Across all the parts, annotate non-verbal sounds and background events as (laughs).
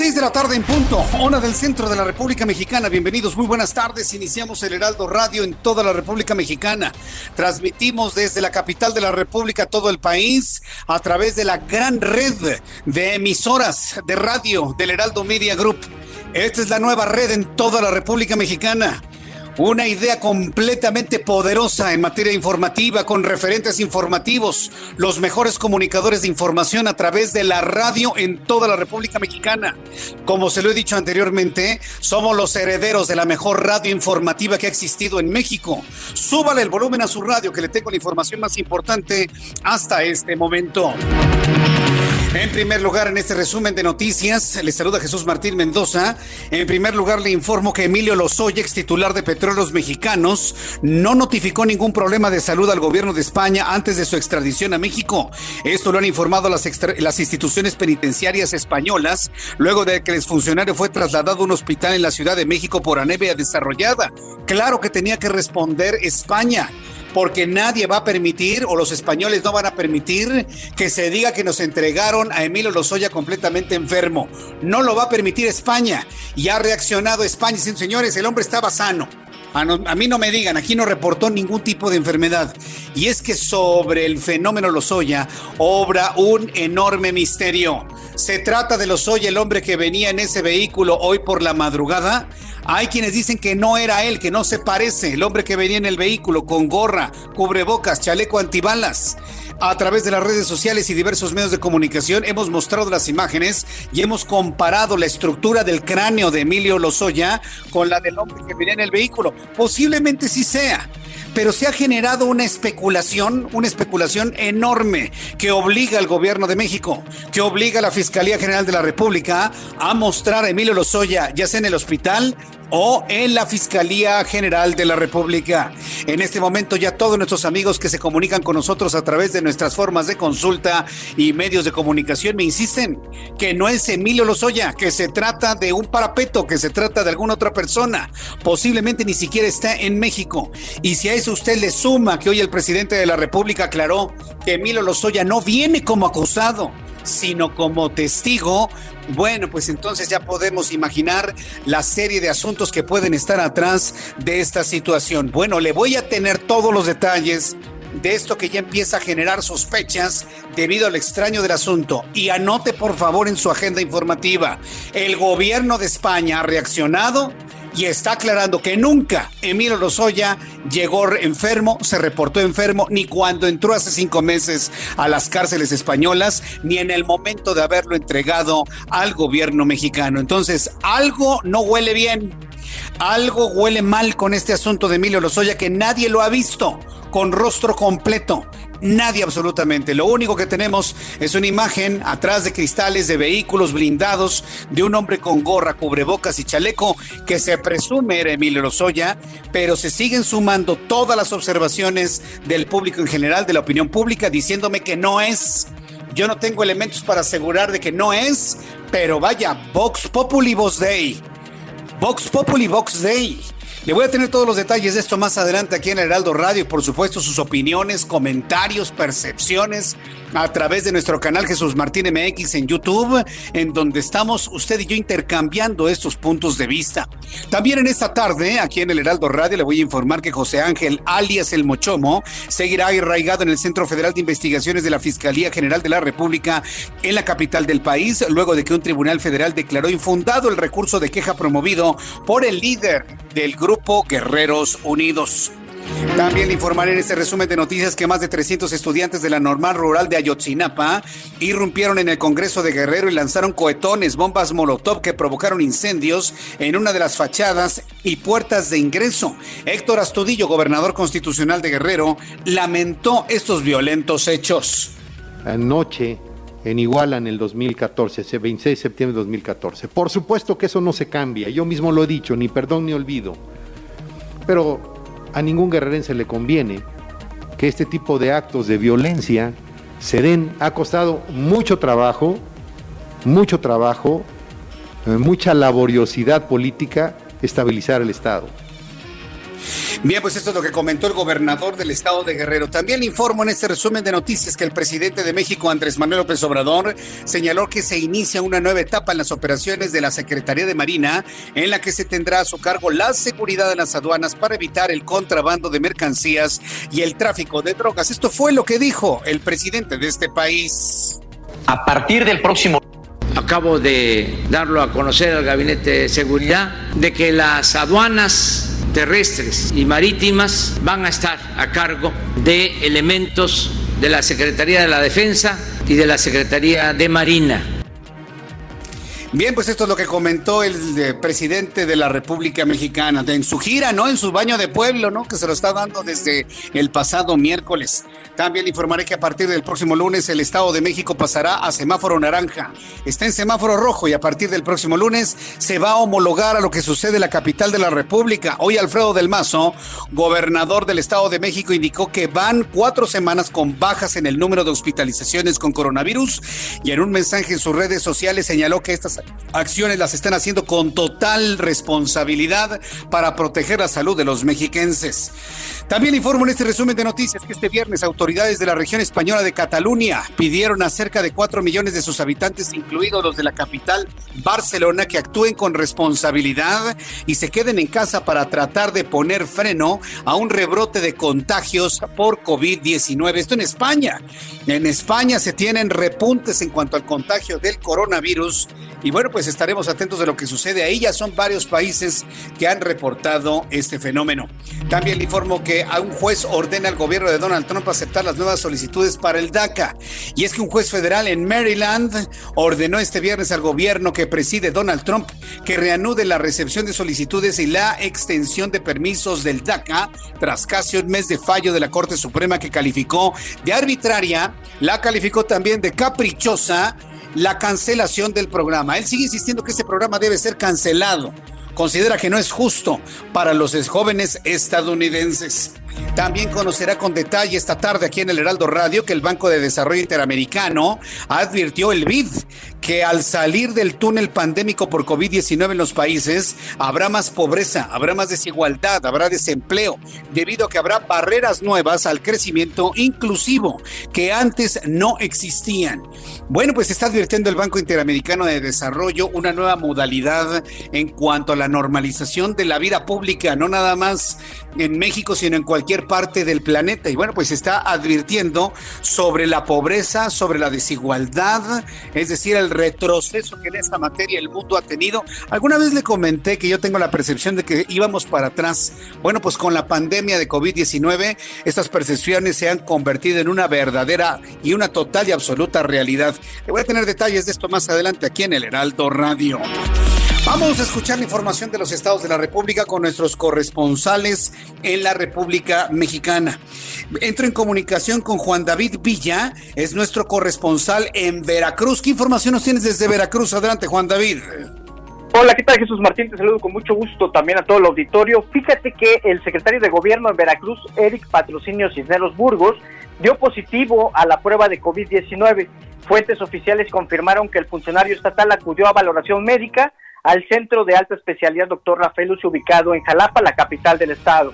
Las seis de la tarde en punto, hora del centro de la República Mexicana. Bienvenidos, muy buenas tardes. Iniciamos el Heraldo Radio en toda la República Mexicana. Transmitimos desde la capital de la República todo el país a través de la gran red de emisoras de radio del Heraldo Media Group. Esta es la nueva red en toda la República Mexicana. Una idea completamente poderosa en materia informativa, con referentes informativos, los mejores comunicadores de información a través de la radio en toda la República Mexicana. Como se lo he dicho anteriormente, somos los herederos de la mejor radio informativa que ha existido en México. Súbale el volumen a su radio, que le tengo la información más importante hasta este momento. En primer lugar, en este resumen de noticias, le saluda Jesús Martín Mendoza. En primer lugar, le informo que Emilio Lozoya, ex titular de Petróleos Mexicanos, no notificó ningún problema de salud al gobierno de España antes de su extradición a México. Esto lo han informado las, las instituciones penitenciarias españolas, luego de que el exfuncionario fue trasladado a un hospital en la Ciudad de México por anemia desarrollada. Claro que tenía que responder España porque nadie va a permitir o los españoles no van a permitir que se diga que nos entregaron a Emilio Lozoya completamente enfermo. No lo va a permitir España y ha reaccionado España diciendo, señores, el hombre estaba sano. A, no, a, mí no me digan, aquí no reportó ningún tipo de enfermedad. Y es que sobre el fenómeno Lozoya obra un enorme misterio. Se trata de Lozoya, el hombre que venía en ese vehículo hoy por la madrugada. Hay quienes dicen que no era él, que no se parece, el hombre que venía en el vehículo con gorra, cubrebocas, chaleco antibalas. A través de las redes sociales y diversos medios de comunicación hemos mostrado las imágenes y hemos comparado la estructura del cráneo de Emilio Lozoya con la del hombre que venía en el vehículo. Posiblemente sí sea, pero se ha generado una especulación, una especulación enorme que obliga al gobierno de México, que obliga a la Fiscalía General de la República a mostrar a Emilio Lozoya, ya sea en el hospital o en la Fiscalía General de la República. En este momento ya todos nuestros amigos que se comunican con nosotros a través de nuestras formas de consulta y medios de comunicación me insisten que no es Emilio Lozoya, que se trata de un parapeto, que se trata de alguna otra persona, posiblemente ni siquiera está en México. Y si a eso usted le suma que hoy el presidente de la República aclaró que Emilio Lozoya no viene como acusado, sino como testigo, bueno, pues entonces ya podemos imaginar la serie de asuntos que pueden estar atrás de esta situación. Bueno, le voy a tener todos los detalles de esto que ya empieza a generar sospechas debido al extraño del asunto. Y anote por favor en su agenda informativa, el gobierno de España ha reaccionado y está aclarando que nunca Emilio Lozoya llegó enfermo, se reportó enfermo, ni cuando entró hace cinco meses a las cárceles españolas, ni en el momento de haberlo entregado al gobierno mexicano. Entonces, algo no huele bien. Algo huele mal con este asunto de Emilio Lozoya que nadie lo ha visto con rostro completo. Nadie absolutamente. Lo único que tenemos es una imagen atrás de cristales de vehículos blindados de un hombre con gorra, cubrebocas y chaleco que se presume era Emilio Lozoya, pero se siguen sumando todas las observaciones del público en general, de la opinión pública, diciéndome que no es. Yo no tengo elementos para asegurar de que no es, pero vaya, Vox Populi Vox Day. Vox Populi Vox Day. Le voy a tener todos los detalles de esto más adelante aquí en Heraldo Radio y por supuesto sus opiniones, comentarios, percepciones, a través de nuestro canal Jesús Martín MX en YouTube, en donde estamos usted y yo intercambiando estos puntos de vista. También en esta tarde, aquí en el Heraldo Radio, le voy a informar que José Ángel, alias El Mochomo, seguirá arraigado en el Centro Federal de Investigaciones de la Fiscalía General de la República en la capital del país, luego de que un tribunal federal declaró infundado el recurso de queja promovido por el líder del grupo Guerreros Unidos. También le informaré en este resumen de noticias que más de 300 estudiantes de la normal rural de Ayotzinapa irrumpieron en el Congreso de Guerrero y lanzaron cohetones, bombas molotov que provocaron incendios en una de las fachadas y puertas de ingreso. Héctor Astudillo, gobernador constitucional de Guerrero, lamentó estos violentos hechos. Anoche en Iguala en el 2014, ese 26 de septiembre de 2014. Por supuesto que eso no se cambia, yo mismo lo he dicho, ni perdón ni olvido. Pero a ningún guerrerense le conviene que este tipo de actos de violencia se den. Ha costado mucho trabajo, mucho trabajo, eh, mucha laboriosidad política estabilizar el Estado. Bien, pues esto es lo que comentó el gobernador del estado de Guerrero. También le informo en este resumen de noticias que el presidente de México, Andrés Manuel López Obrador, señaló que se inicia una nueva etapa en las operaciones de la Secretaría de Marina, en la que se tendrá a su cargo la seguridad de las aduanas para evitar el contrabando de mercancías y el tráfico de drogas. Esto fue lo que dijo el presidente de este país. A partir del próximo acabo de darlo a conocer al Gabinete de Seguridad, de que las aduanas terrestres y marítimas van a estar a cargo de elementos de la Secretaría de la Defensa y de la Secretaría de Marina. Bien, pues esto es lo que comentó el eh, presidente de la República Mexicana en su gira, ¿no? En su baño de pueblo, ¿no? Que se lo está dando desde el pasado miércoles. También informaré que a partir del próximo lunes el Estado de México pasará a semáforo naranja. Está en semáforo rojo y a partir del próximo lunes se va a homologar a lo que sucede en la capital de la República. Hoy Alfredo del Mazo, gobernador del Estado de México, indicó que van cuatro semanas con bajas en el número de hospitalizaciones con coronavirus y en un mensaje en sus redes sociales señaló que estas acciones las están haciendo con total responsabilidad para proteger la salud de los mexiquenses. También informo en este resumen de noticias que este viernes autoridades de la región española de Cataluña pidieron a cerca de 4 millones de sus habitantes, incluidos los de la capital Barcelona, que actúen con responsabilidad y se queden en casa para tratar de poner freno a un rebrote de contagios por COVID-19. Esto en España. En España se tienen repuntes en cuanto al contagio del coronavirus y bueno, pues estaremos atentos de lo que sucede ahí. Ya son varios países que han reportado este fenómeno. También le informo que a un juez ordena al gobierno de Donald Trump aceptar las nuevas solicitudes para el DACA. Y es que un juez federal en Maryland ordenó este viernes al gobierno que preside Donald Trump que reanude la recepción de solicitudes y la extensión de permisos del DACA tras casi un mes de fallo de la Corte Suprema que calificó de arbitraria, la calificó también de caprichosa la cancelación del programa. Él sigue insistiendo que ese programa debe ser cancelado. Considera que no es justo para los jóvenes estadounidenses. También conocerá con detalle esta tarde aquí en el Heraldo Radio que el Banco de Desarrollo Interamericano advirtió el BID que al salir del túnel pandémico por COVID-19 en los países habrá más pobreza, habrá más desigualdad, habrá desempleo, debido a que habrá barreras nuevas al crecimiento inclusivo que antes no existían. Bueno, pues está advirtiendo el Banco Interamericano de Desarrollo una nueva modalidad en cuanto a la normalización de la vida pública, no nada más en México, sino en cualquier parte del planeta. Y bueno, pues está advirtiendo sobre la pobreza, sobre la desigualdad, es decir, el retroceso que en esta materia el mundo ha tenido. Alguna vez le comenté que yo tengo la percepción de que íbamos para atrás. Bueno, pues con la pandemia de COVID-19, estas percepciones se han convertido en una verdadera y una total y absoluta realidad. Le voy a tener detalles de esto más adelante aquí en el Heraldo Radio. Vamos a escuchar la información de los estados de la República con nuestros corresponsales en la República Mexicana. Entro en comunicación con Juan David Villa, es nuestro corresponsal en Veracruz. ¿Qué información nos tienes desde Veracruz? Adelante, Juan David. Hola, ¿qué tal Jesús Martín? Te saludo con mucho gusto también a todo el auditorio. Fíjate que el secretario de Gobierno en Veracruz, Eric Patrocinio Cisneros Burgos, dio positivo a la prueba de COVID-19. Fuentes oficiales confirmaron que el funcionario estatal acudió a valoración médica al Centro de Alta Especialidad Dr. Rafael Lucio, ubicado en Jalapa, la capital del estado.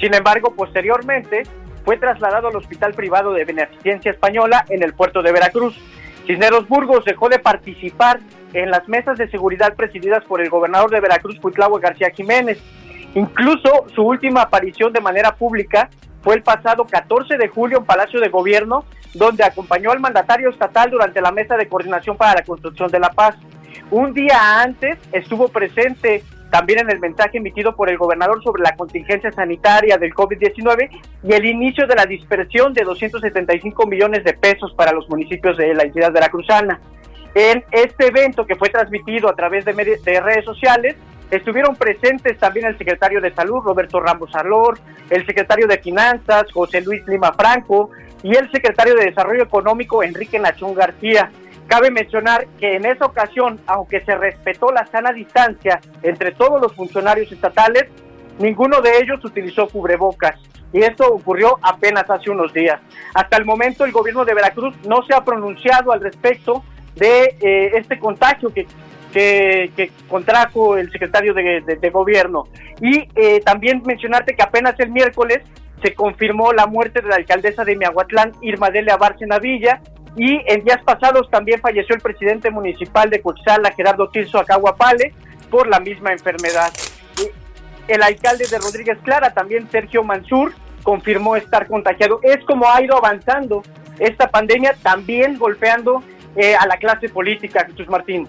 Sin embargo, posteriormente fue trasladado al hospital privado de Beneficencia Española en el puerto de Veracruz. Cisneros Burgos dejó de participar en las mesas de seguridad presididas por el gobernador de Veracruz, Cuitlahua García Jiménez. Incluso su última aparición de manera pública fue el pasado 14 de julio en Palacio de Gobierno, donde acompañó al mandatario estatal durante la mesa de coordinación para la construcción de la paz. Un día antes estuvo presente también en el mensaje emitido por el gobernador sobre la contingencia sanitaria del COVID-19 y el inicio de la dispersión de 275 millones de pesos para los municipios de la entidad veracruzana. En este evento que fue transmitido a través de, de redes sociales, estuvieron presentes también el secretario de Salud, Roberto Ramos Alor, el secretario de Finanzas, José Luis Lima Franco, y el secretario de Desarrollo Económico, Enrique Nachón García. Cabe mencionar que en esa ocasión, aunque se respetó la sana distancia entre todos los funcionarios estatales, ninguno de ellos utilizó cubrebocas. Y esto ocurrió apenas hace unos días. Hasta el momento el gobierno de Veracruz no se ha pronunciado al respecto de eh, este contagio que, que, contrajo el secretario de, gobierno. Y eh, también mencionarte que apenas el miércoles se confirmó la muerte de la alcaldesa de Miahuatlán, Irma Delia Bárcena Villa, y en días pasados también falleció el presidente municipal de Coxala, Gerardo Tirso Acahuapale, por la misma enfermedad. El alcalde de Rodríguez Clara, también Sergio Mansur, confirmó estar contagiado. Es como ha ido avanzando esta pandemia, también golpeando eh, a la clase política, Jesús Martín.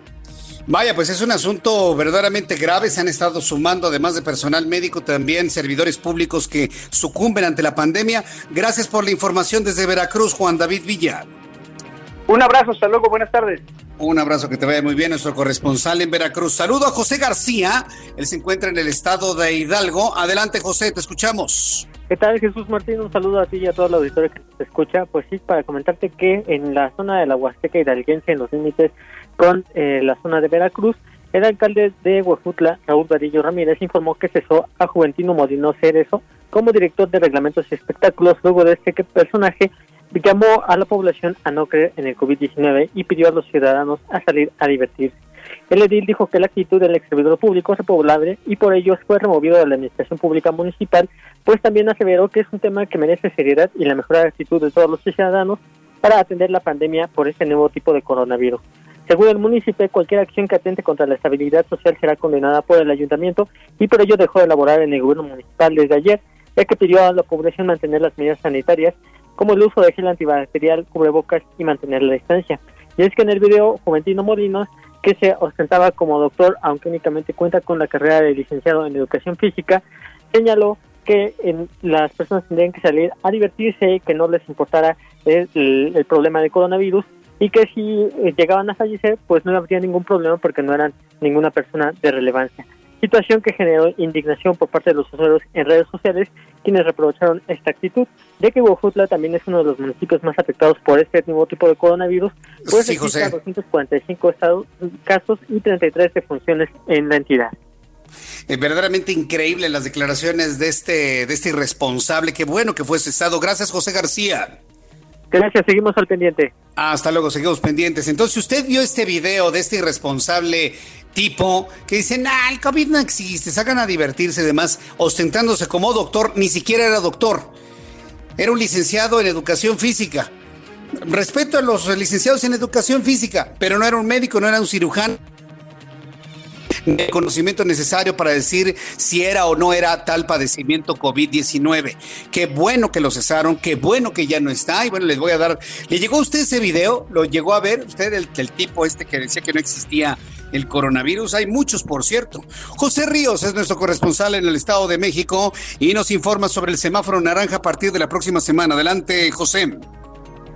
Vaya, pues es un asunto verdaderamente grave. Se han estado sumando, además de personal médico, también servidores públicos que sucumben ante la pandemia. Gracias por la información desde Veracruz, Juan David Villa. Un abrazo, hasta luego, buenas tardes. Un abrazo que te vaya muy bien, nuestro corresponsal en Veracruz. Saludo a José García, él se encuentra en el estado de Hidalgo. Adelante, José, te escuchamos. ¿Qué tal, Jesús Martín? Un saludo a ti y a todo el auditorio que te escucha. Pues sí, para comentarte que en la zona de la Huasteca Hidalguense, en los límites con eh, la zona de Veracruz, el alcalde de Huejutla, Raúl Varillo Ramírez, informó que cesó a Juventino Modino Cerezo como director de reglamentos y espectáculos luego de este personaje llamó a la población a no creer en el COVID-19 y pidió a los ciudadanos a salir a divertirse. El edil dijo que la actitud del ex servidor público es repoblable y por ello fue removido de la administración pública municipal, pues también aseveró que es un tema que merece seriedad y la mejor actitud de todos los ciudadanos para atender la pandemia por este nuevo tipo de coronavirus. Según el municipio, cualquier acción que atente contra la estabilidad social será condenada por el ayuntamiento y por ello dejó de elaborar en el gobierno municipal desde ayer, ya que pidió a la población mantener las medidas sanitarias como el uso de gel antibacterial, cubrebocas y mantener la distancia. Y es que en el video, Juventino Molinos, que se ostentaba como doctor, aunque únicamente cuenta con la carrera de licenciado en educación física, señaló que en, las personas tendrían que salir a divertirse, que no les importara el, problema del coronavirus y que si llegaban a fallecer, pues no habría ningún problema porque no eran ninguna persona de relevancia situación que generó indignación por parte de los usuarios en redes sociales, quienes reprocharon esta actitud, ya que Huejutla también es uno de los municipios más afectados por este nuevo tipo de coronavirus, pues sí, 245 casos y 33 defunciones en la entidad. Es verdaderamente increíble las declaraciones de este, de este irresponsable. Qué bueno que fue cesado. Gracias, José García. Gracias, seguimos al pendiente. Hasta luego, seguimos pendientes. Entonces, usted vio este video de este irresponsable tipo que dice, nah, el COVID no existe, sacan a divertirse y demás, ostentándose como doctor, ni siquiera era doctor, era un licenciado en educación física. Respeto a los licenciados en educación física, pero no era un médico, no era un cirujano el conocimiento necesario para decir si era o no era tal padecimiento COVID-19. Qué bueno que lo cesaron, qué bueno que ya no está. Y bueno, les voy a dar. ¿Le llegó a usted ese video? ¿Lo llegó a ver? Usted, el, el tipo este que decía que no existía el coronavirus. Hay muchos, por cierto. José Ríos es nuestro corresponsal en el Estado de México y nos informa sobre el semáforo naranja a partir de la próxima semana. Adelante, José.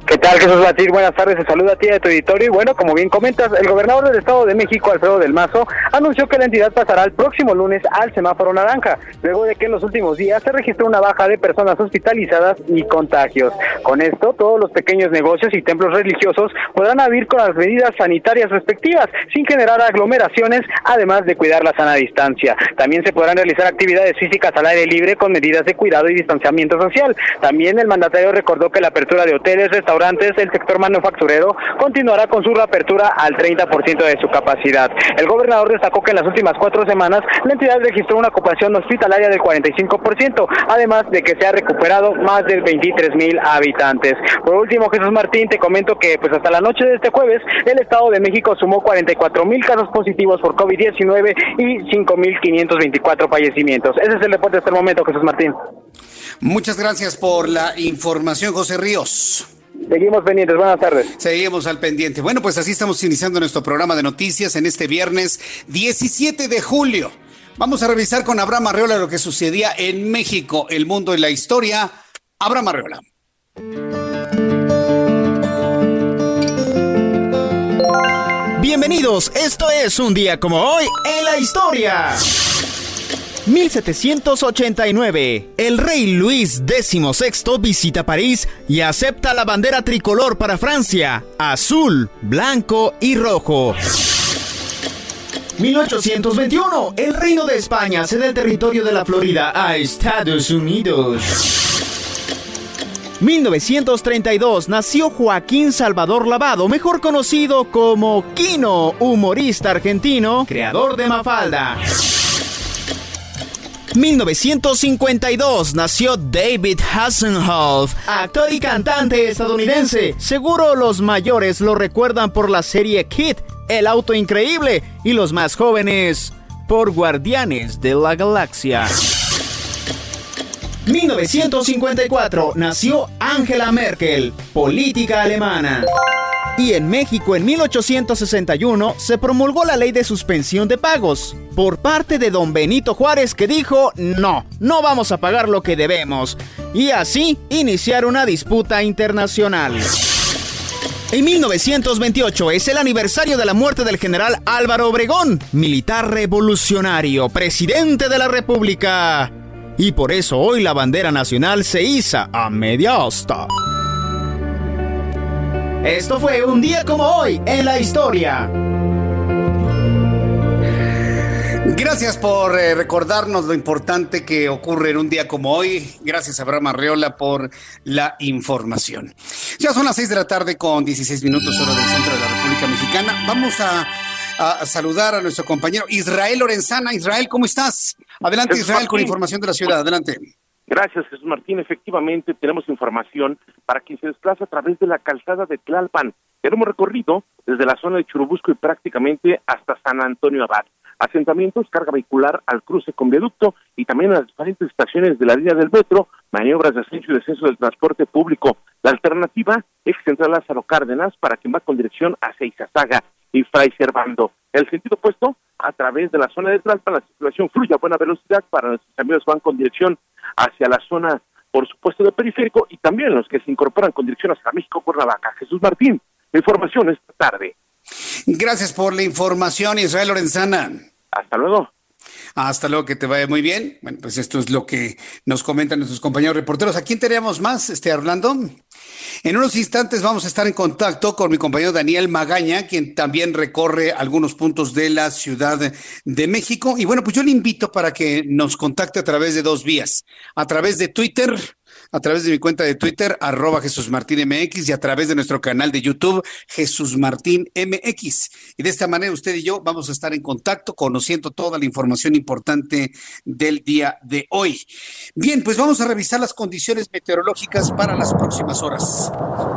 ¿Qué tal, Jesús Batir? Buenas tardes, te saluda a ti de tu editorio. Y bueno, como bien comentas, el gobernador del Estado de México, Alfredo del Mazo, anunció que la entidad pasará el próximo lunes al semáforo naranja, luego de que en los últimos días se registró una baja de personas hospitalizadas y contagios. Con esto, todos los pequeños negocios y templos religiosos podrán abrir con las medidas sanitarias respectivas, sin generar aglomeraciones, además de cuidar la sana distancia. También se podrán realizar actividades físicas al aire libre con medidas de cuidado y distanciamiento social. También el mandatario recordó que la apertura de hoteles, restaurantes, restaurantes, el sector manufacturero continuará con su reapertura al 30% de su capacidad. El gobernador destacó que en las últimas cuatro semanas la entidad registró una ocupación hospitalaria del 45%, además de que se ha recuperado más de 23 mil habitantes. Por último, Jesús Martín, te comento que pues hasta la noche de este jueves el Estado de México sumó 44 mil casos positivos por COVID-19 y 5 mil 524 fallecimientos. Ese es el reporte hasta el momento, Jesús Martín. Muchas gracias por la información, José Ríos. Seguimos pendientes, buenas tardes. Seguimos al pendiente. Bueno, pues así estamos iniciando nuestro programa de noticias en este viernes 17 de julio. Vamos a revisar con Abraham Arreola lo que sucedía en México, el mundo y la historia. Abraham Arreola. Bienvenidos, esto es un día como hoy en la historia. 1789. El rey Luis XVI visita París y acepta la bandera tricolor para Francia, azul, blanco y rojo. 1821. El Reino de España cede el territorio de la Florida a Estados Unidos. 1932 nació Joaquín Salvador Lavado, mejor conocido como Kino, humorista argentino, creador de Mafalda. 1952 nació David Hasselhoff, actor y cantante estadounidense. Seguro los mayores lo recuerdan por la serie Kid, El auto increíble, y los más jóvenes por Guardianes de la Galaxia. 1954 nació Angela Merkel, política alemana. Y en México en 1861 se promulgó la ley de suspensión de pagos por parte de don Benito Juárez que dijo, no, no vamos a pagar lo que debemos. Y así iniciar una disputa internacional. En 1928 es el aniversario de la muerte del general Álvaro Obregón, militar revolucionario, presidente de la República. Y por eso hoy la bandera nacional se iza a media asta. Esto fue un día como hoy en la historia. Gracias por eh, recordarnos lo importante que ocurre en un día como hoy. Gracias, Abraham Arreola, por la información. Ya son las seis de la tarde con 16 minutos hora del centro de la República Mexicana. Vamos a, a saludar a nuestro compañero Israel Lorenzana. Israel, ¿cómo estás? Adelante, Israel, con información de la ciudad. Adelante. Gracias, Jesús Martín. Efectivamente, tenemos información para quien se desplaza a través de la calzada de Tlalpan. Tenemos recorrido desde la zona de Churubusco y prácticamente hasta San Antonio Abad. Asentamientos, carga vehicular al cruce con viaducto y también a las diferentes estaciones de la línea del metro, maniobras de ascenso y descenso del transporte público. La alternativa es Central Lázaro Cárdenas para quien va con dirección hacia Izazaga y Fray Servando. El sentido opuesto, a través de la zona de Tlalpan, la circulación fluye a buena velocidad para nuestros amigos van con dirección hacia la zona, por supuesto, de periférico y también los que se incorporan con dirección hacia México, Cuernavaca. Jesús Martín, información esta tarde. Gracias por la información, Israel Lorenzana. Hasta luego. Hasta luego, que te vaya muy bien. Bueno, pues esto es lo que nos comentan nuestros compañeros reporteros. ¿A quién tenemos más, este Orlando? En unos instantes vamos a estar en contacto con mi compañero Daniel Magaña, quien también recorre algunos puntos de la Ciudad de México. Y bueno, pues yo le invito para que nos contacte a través de dos vías. A través de Twitter, a través de mi cuenta de Twitter, arroba Jesús Martín y a través de nuestro canal de YouTube, Jesús Martín MX. Y de esta manera usted y yo vamos a estar en contacto, conociendo toda la información importante del día de hoy. Bien, pues vamos a revisar las condiciones meteorológicas para las próximas horas.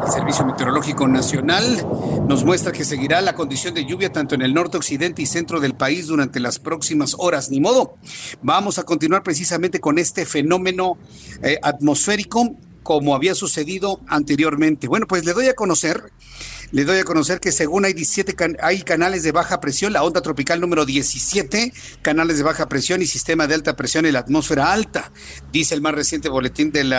El Servicio Meteorológico Nacional nos muestra que seguirá la condición de lluvia tanto en el norte, occidente y centro del país durante las próximas horas. Ni modo. Vamos a continuar precisamente con este fenómeno eh, atmosférico como había sucedido anteriormente. Bueno, pues le doy a conocer, le doy a conocer que según hay 17 can- hay canales de baja presión, la onda tropical número 17, canales de baja presión y sistema de alta presión en la atmósfera alta, dice el más reciente boletín del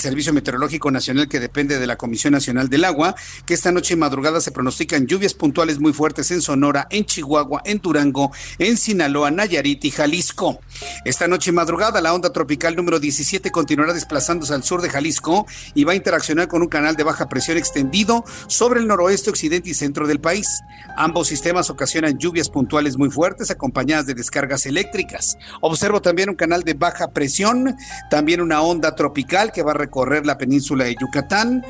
Servicio Meteorológico Nacional que depende de la Comisión Nacional del Agua, que esta noche y madrugada se pronostican lluvias puntuales muy fuertes en Sonora, en Chihuahua, en Durango, en Sinaloa, Nayarit y Jalisco. Esta noche y madrugada la onda tropical número 17 continuará desplazándose al sur de Jalisco y va a interaccionar con un canal de baja presión extendido sobre el noroeste, occidente y centro del país. Ambos sistemas ocasionan lluvias puntuales muy fuertes acompañadas de descargas eléctricas. Observo también un canal de baja presión, también una onda tropical que va a recorrer la península de Yucatán,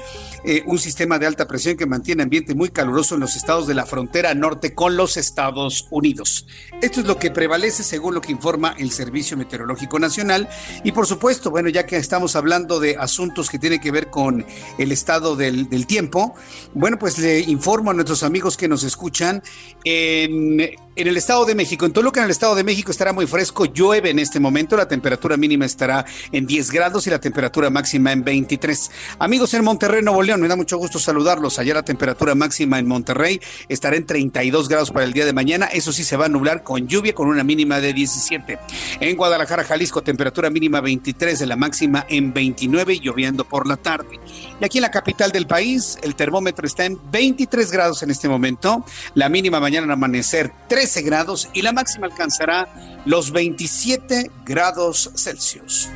eh, un sistema de alta presión que mantiene ambiente muy caluroso en los estados de la frontera norte con los Estados Unidos. Esto es lo que prevalece según lo que informa el Servicio Meteorológico Nacional y por supuesto, bueno, ya que estamos hablando de asuntos que tienen que ver con el estado del tiempo, bueno, pues le informo a nuestros amigos que nos escuchan en en el Estado de México, en Toluca, en el Estado de México estará muy fresco, llueve en este momento, la temperatura mínima estará en 10 grados y la temperatura máxima en 23. Amigos en Monterrey, Nuevo León, me da mucho gusto saludarlos. Allá la temperatura máxima en Monterrey estará en 32 grados para el día de mañana, eso sí se va a nublar con lluvia con una mínima de 17. En Guadalajara, Jalisco, temperatura mínima 23, de la máxima en 29 y lloviendo por la tarde. Y aquí en la capital del país, el termómetro está en 23 grados en este momento, la mínima mañana en amanecer 3 grados y la máxima alcanzará los 27 grados Celsius.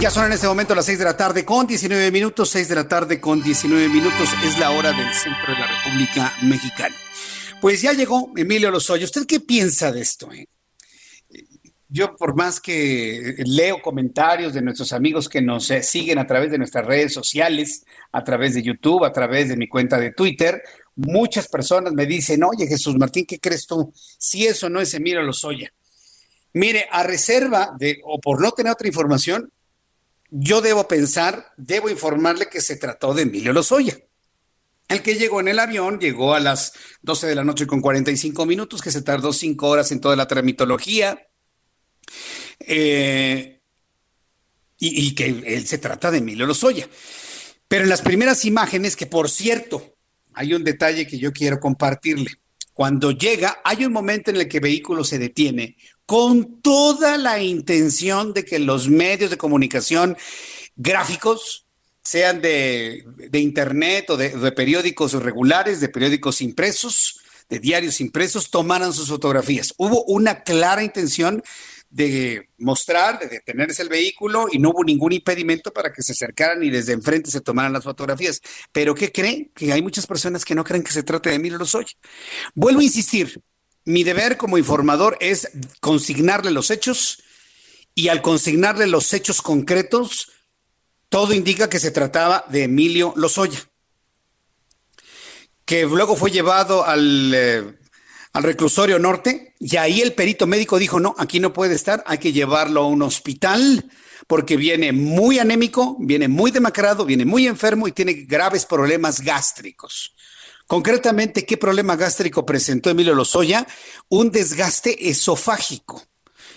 Ya son en este momento las 6 de la tarde con 19 minutos, 6 de la tarde con 19 minutos es la hora del centro de la República Mexicana. Pues ya llegó Emilio Lozoya. ¿Usted qué piensa de esto? Eh? Yo por más que leo comentarios de nuestros amigos que nos eh, siguen a través de nuestras redes sociales, a través de YouTube, a través de mi cuenta de Twitter, muchas personas me dicen, oye Jesús Martín, ¿qué crees tú? Si eso no es Emilio Lozoya. Mire, a reserva de, o por no tener otra información, yo debo pensar, debo informarle que se trató de Emilio Lozoya. El que llegó en el avión llegó a las 12 de la noche con 45 minutos, que se tardó cinco horas en toda la tramitología, eh, y, que él se trata de Emilio Lozoya. Pero en las primeras imágenes, que por cierto, hay un detalle que yo quiero compartirle. Cuando llega, hay un momento en el que el vehículo se detiene con toda la intención de que los medios de comunicación gráficos, sean de, internet o de, de, periódicos regulares, de periódicos impresos, de diarios impresos, tomaran sus fotografías. Hubo una clara intención de mostrar, de detenerse el vehículo y no hubo ningún impedimento para que se acercaran y desde enfrente se tomaran las fotografías. Pero ¿qué creen? Que hay muchas personas que no creen que se trate de Emilio Lozoya. Vuelvo a insistir, mi deber como informador es consignarle los hechos y al consignarle los hechos concretos, todo indica que se trataba de Emilio Lozoya, que luego fue llevado al eh, al reclusorio norte y ahí el perito médico dijo, no, aquí no puede estar, hay que llevarlo a un hospital porque viene muy anémico, viene muy demacrado, viene muy enfermo y tiene graves problemas gástricos. Concretamente, ¿qué problema gástrico presentó Emilio Lozoya? Un desgaste esofágico.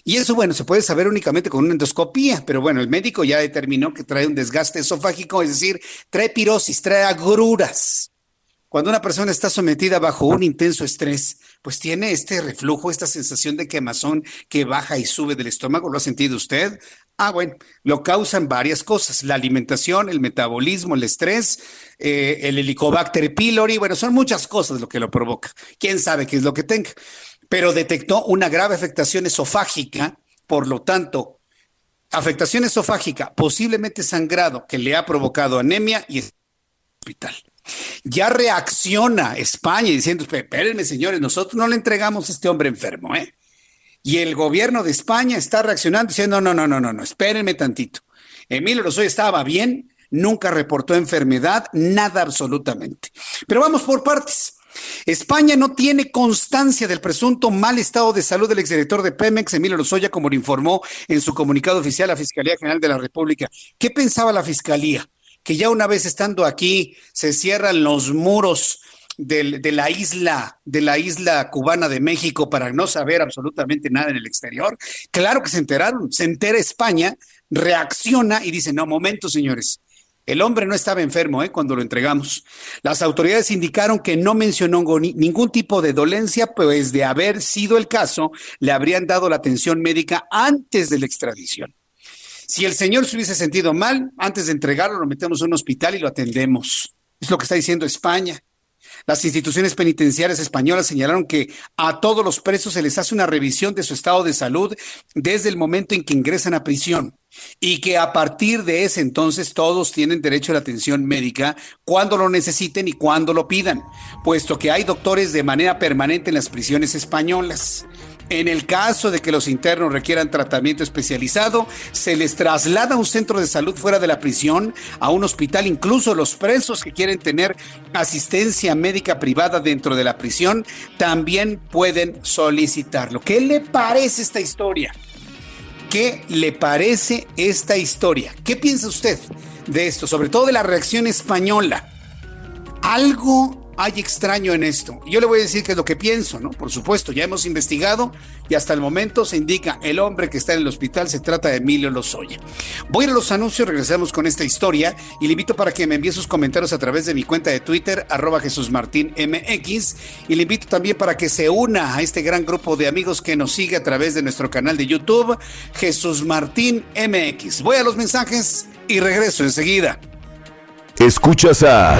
Y eso, bueno, se puede saber únicamente con una endoscopía, pero bueno, el médico ya determinó que trae un desgaste esofágico, es decir, trae pirosis, trae agruras. Cuando una persona está sometida bajo un intenso estrés, pues tiene este reflujo, esta sensación de quemazón que baja y sube del estómago. ¿Lo ha sentido usted? Ah, bueno, lo causan varias cosas, la alimentación, el metabolismo, el estrés, eh, el Helicobacter pylori, bueno, son muchas cosas lo que lo provoca. ¿Quién sabe qué es lo que tenga? Pero detectó una grave afectación esofágica, por lo tanto, afectación esofágica, posiblemente sangrado, que le ha provocado anemia y hospital. Ya reacciona España diciendo, espérenme señores, nosotros no le entregamos a este hombre enfermo, ¿eh? Y el gobierno de España está reaccionando diciendo, no, no, no, no, no, espérenme tantito. Emilio Lozoya estaba bien, nunca reportó enfermedad, nada absolutamente. Pero vamos por partes. España no tiene constancia del presunto mal estado de salud del exdirector de Pemex, Emilio Lozoya, como lo informó en su comunicado oficial la Fiscalía General de la República. ¿Qué pensaba la Fiscalía? Que ya una vez estando aquí se cierran los muros de, la isla, de la isla cubana de México para no saber absolutamente nada en el exterior. Claro que se enteraron, se entera España, reacciona y dice, no, momento, señores. El hombre no estaba enfermo ¿eh? cuando lo entregamos. Las autoridades indicaron que no mencionó ningún tipo de dolencia, pues de haber sido el caso, le habrían dado la atención médica antes de la extradición. Si el señor se hubiese sentido mal, antes de entregarlo, lo metemos en un hospital y lo atendemos. Es lo que está diciendo España. Las instituciones penitenciarias españolas señalaron que a todos los presos se les hace una revisión de su estado de salud desde el momento en que ingresan a prisión y que a partir de ese entonces todos tienen derecho a la atención médica cuando lo necesiten y cuando lo pidan, puesto que hay doctores de manera permanente en las prisiones españolas. En el caso de que los internos requieran tratamiento especializado, se les traslada a un centro de salud fuera de la prisión, a un hospital, incluso los presos que quieren tener asistencia médica privada dentro de la prisión, también pueden solicitarlo. ¿Qué le parece esta historia? ¿Qué le parece esta historia? ¿Qué piensa usted de esto? Sobre todo de la reacción española. Algo hay extraño en esto. Yo le voy a decir qué es lo que pienso, ¿no? Por supuesto, ya hemos investigado y hasta el momento se indica el hombre que está en el hospital se trata de Emilio Lozoya. Voy a los anuncios, regresamos con esta historia y le invito para que me envíe sus comentarios a través de mi cuenta de Twitter, arroba Jesús y le invito también para que se una a este gran grupo de amigos que nos sigue a través de nuestro canal de YouTube, Jesús Martín MX. Voy a los mensajes y regreso enseguida. Escuchas a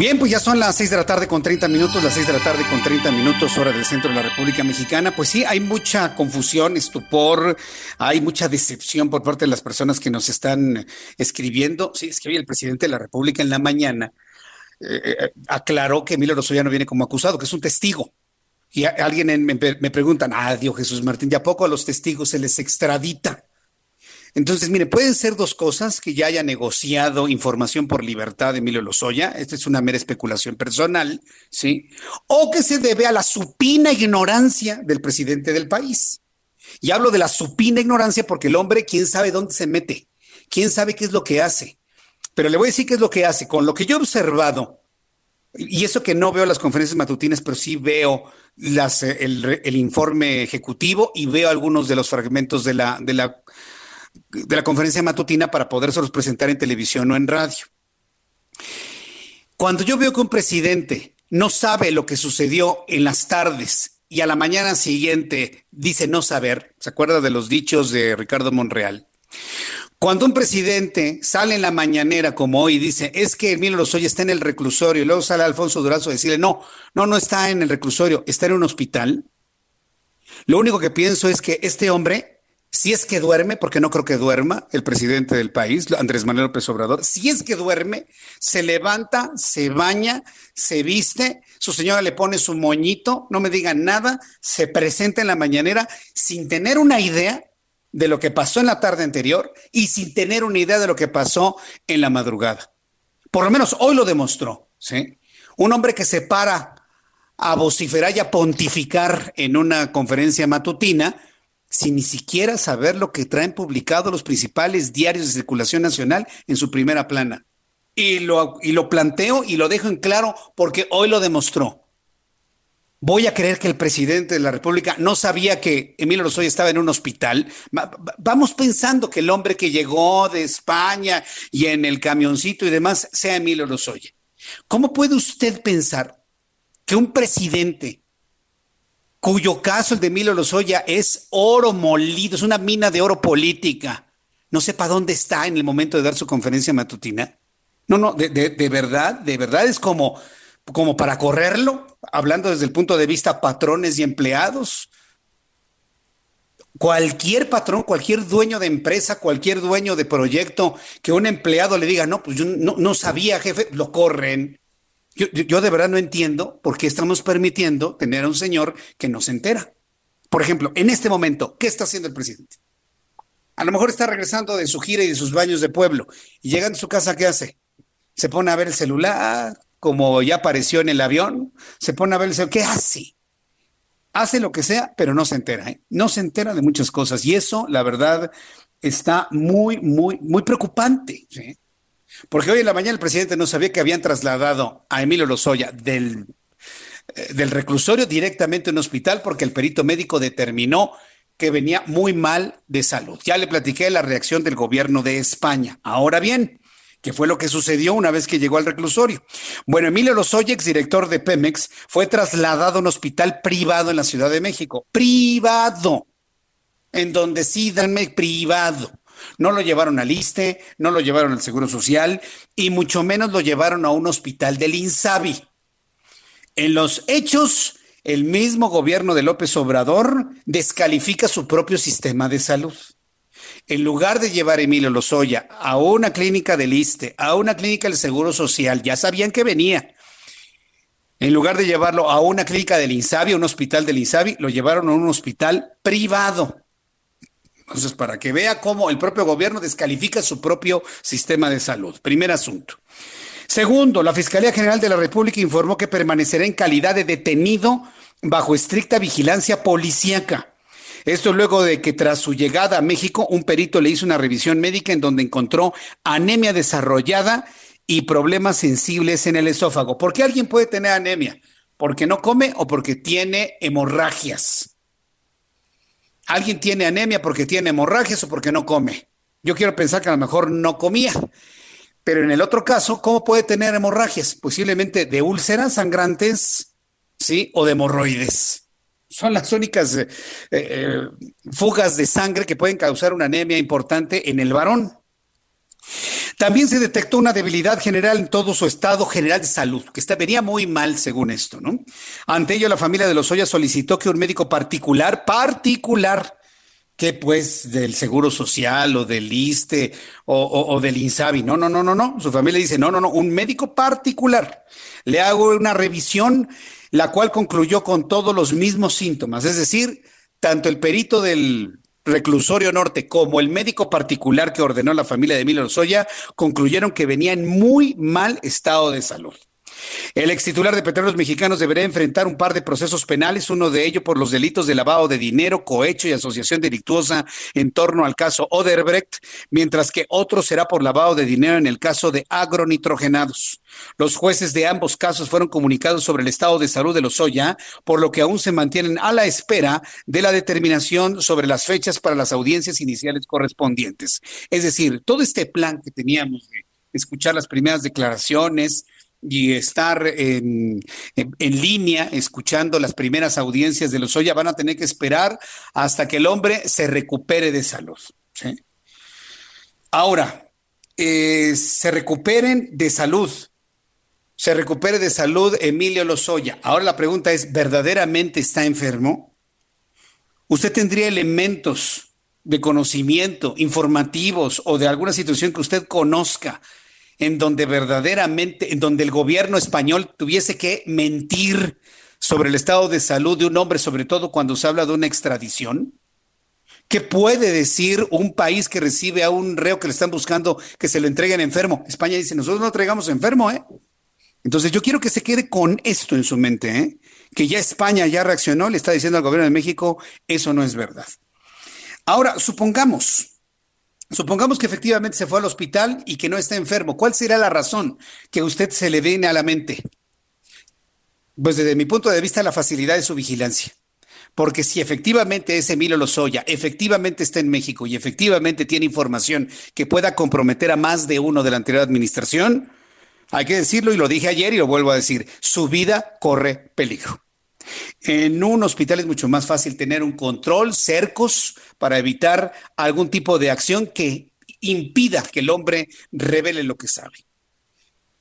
Bien, pues ya son las 6 de la tarde con 30 minutos, las 6 de la tarde con 30 minutos, hora del centro de la República Mexicana. Pues sí, hay mucha confusión, estupor, hay mucha decepción por parte de las personas que nos están escribiendo. Sí, es que hoy el presidente de la República en la mañana eh, eh, aclaró que Emilio Lozoya no viene como acusado, que es un testigo. Y alguien en- me, me preguntan, ah, Dios Jesús Martín, ¿de a poco a los testigos se les extradita? Entonces, mire, pueden ser dos cosas, que ya haya negociado información por libertad de Emilio Lozoya, esta es una mera especulación personal, ¿sí? O que se debe a la supina ignorancia del presidente del país. Y hablo de la supina ignorancia porque el hombre, quién sabe dónde se mete, quién sabe qué es lo que hace. Pero le voy a decir qué es lo que hace. Con lo que yo he observado, y eso que no veo las conferencias matutinas, pero sí veo las, eh, el, informe ejecutivo y veo algunos de los fragmentos de la de la conferencia matutina para podérselos presentar en televisión o en radio. Cuando yo veo que un presidente no sabe lo que sucedió en las tardes y a la mañana siguiente dice no saber, ¿se acuerda de los dichos de Ricardo Monreal? Cuando un presidente sale en la mañanera como hoy y dice, es que Emilio Lozoya está en el reclusorio y luego sale Alfonso Durazo a decirle, no, no, no está en el reclusorio, está en un hospital. Lo único que pienso es que este hombre, si es que duerme, porque no creo que duerma el presidente del país, Andrés Manuel López Obrador, si es que duerme, se levanta, se baña, se viste, su señora le pone su moñito, no me digan nada, se presenta en la mañanera sin tener una idea de lo que pasó en la tarde anterior y sin tener una idea de lo que pasó en la madrugada. Por lo menos hoy lo demostró, ¿sí? Un hombre que se para a vociferar y a pontificar en una conferencia matutina sin ni siquiera saber lo que traen publicado los principales diarios de circulación nacional en su primera plana. Y lo, y lo planteo y lo dejo en claro porque hoy lo demostró. Voy a creer que el presidente de la República no sabía que Emilio Lozoya estaba en un hospital. Va- va- Vamos pensando que el hombre que llegó de España y en el camioncito y demás sea Emilio Lozoya. ¿Cómo puede usted pensar que un presidente cuyo caso, el de Emilio Lozoya, es oro molido, es una mina de oro política, no sepa dónde está en el momento de dar su conferencia matutina? No, no, de, de- de verdad, de verdad es como, como para correrlo, hablando desde el punto de vista patrones y empleados. Cualquier patrón, cualquier dueño de empresa, cualquier dueño de proyecto, que un empleado le diga, no, pues yo no, no sabía, jefe, lo corren. Yo, de verdad no entiendo por qué estamos permitiendo tener a un señor que no se entera. Por ejemplo, en este momento, ¿qué está haciendo el presidente? A lo mejor está regresando de su gira y de sus baños de pueblo y llegando a su casa, ¿qué hace? Se pone a ver el celular, como ya apareció en el avión, se pone a ver el celular, ¿qué hace? Hace lo que sea, pero no se entera, ¿eh? No se entera de muchas cosas y eso, la verdad, está muy, muy, muy preocupante, ¿sí? Porque hoy en la mañana el presidente no sabía que habían trasladado a Emilio Lozoya del, eh, del reclusorio directamente a un hospital porque el perito médico determinó que venía muy mal de salud. Ya le platiqué la reacción del gobierno de España. Ahora bien, ¿qué fue lo que sucedió una vez que llegó al reclusorio? Bueno, Emilio Lozoya, director de Pemex, fue trasladado a un hospital privado en la Ciudad de México. Privado. En donde sí, danme privado. No lo llevaron al ISTE, no lo llevaron al Seguro Social y mucho menos lo llevaron a un hospital del INSABI. En los hechos, el mismo gobierno de López Obrador descalifica su propio sistema de salud. En lugar de llevar a Emilio Lozoya a una clínica del ISTE, a una clínica del Seguro Social, ya sabían que venía. En lugar de llevarlo a una clínica del INSABI, a un hospital del INSABI, lo llevaron a un hospital privado. Entonces, para que vea cómo el propio gobierno descalifica su propio sistema de salud. Primer asunto. Segundo, la Fiscalía General de la República informó que permanecerá en calidad de detenido bajo estricta vigilancia policíaca. Esto luego de que tras su llegada a México, un perito le hizo una revisión médica en donde encontró anemia desarrollada y problemas sensibles en el esófago. ¿Por qué alguien puede tener anemia? ¿Porque no come o porque tiene hemorragias? Alguien tiene anemia porque tiene hemorragias o porque no come. Yo quiero pensar que a lo mejor no comía. Pero en el otro caso, ¿cómo puede tener hemorragias? Posiblemente de úlceras sangrantes, ¿sí? O de hemorroides. Son las únicas eh, eh, fugas de sangre que pueden causar una anemia importante en el varón. También se detectó una debilidad general en todo su estado general de salud, que está, venía muy mal según esto, ¿no? Ante ello, la familia de los Ollas solicitó que un médico particular, particular, que pues del Seguro Social o del ISTE o, o, del INSABI, no, no, no, no, no, su familia dice, no, no, no, un médico particular, le hago una revisión, la cual concluyó con todos los mismos síntomas, es decir, tanto el perito del Reclusorio Norte como el médico particular que ordenó la familia de Emilio Lozoya concluyeron que venía en muy mal estado de salud. El ex titular de Petróleos Mexicanos deberá enfrentar un par de procesos penales, uno de ellos por los delitos de lavado de dinero, cohecho y asociación delictuosa en torno al caso Oderbrecht, mientras que otro será por lavado de dinero en el caso de agronitrogenados. Los jueces de ambos casos fueron comunicados sobre el estado de salud de los Oya, por lo que aún se mantienen a la espera de la determinación sobre las fechas para las audiencias iniciales correspondientes. Es decir, todo este plan que teníamos de escuchar las primeras declaraciones, y estar en, línea escuchando las primeras audiencias de los Oya, van a tener que esperar hasta que el hombre se recupere de salud. Ahora, eh, se recuperen de salud. Se recupere de salud Emilio Lozoya. Ahora la pregunta es, ¿verdaderamente está enfermo? ¿Usted tendría elementos de conocimiento, informativos o de alguna situación que usted conozca en donde verdaderamente, en donde el gobierno español tuviese que mentir sobre el estado de salud de un hombre, sobre todo cuando se habla de una extradición? ¿Qué puede decir un país que recibe a un reo que le están buscando que se lo entreguen enfermo? España dice, nosotros no traigamos enfermo, ¿eh? Entonces yo quiero que se quede con esto en su mente, ¿eh? Que ya España ya reaccionó, le está diciendo al gobierno de México, eso no es verdad. Ahora, supongamos, Supongamos que efectivamente se fue al hospital y que no está enfermo. ¿Cuál será la razón que usted se le viene a la mente? Pues desde mi punto de vista, la facilidad de su vigilancia. Porque si efectivamente es Emilio Lozoya, efectivamente está en México y efectivamente tiene información que pueda comprometer a más de uno de la anterior administración, hay que decirlo y lo dije ayer y lo vuelvo a decir, su vida corre peligro. En un hospital es mucho más fácil tener un control, cercos, para evitar algún tipo de acción que impida que el hombre revele lo que sabe.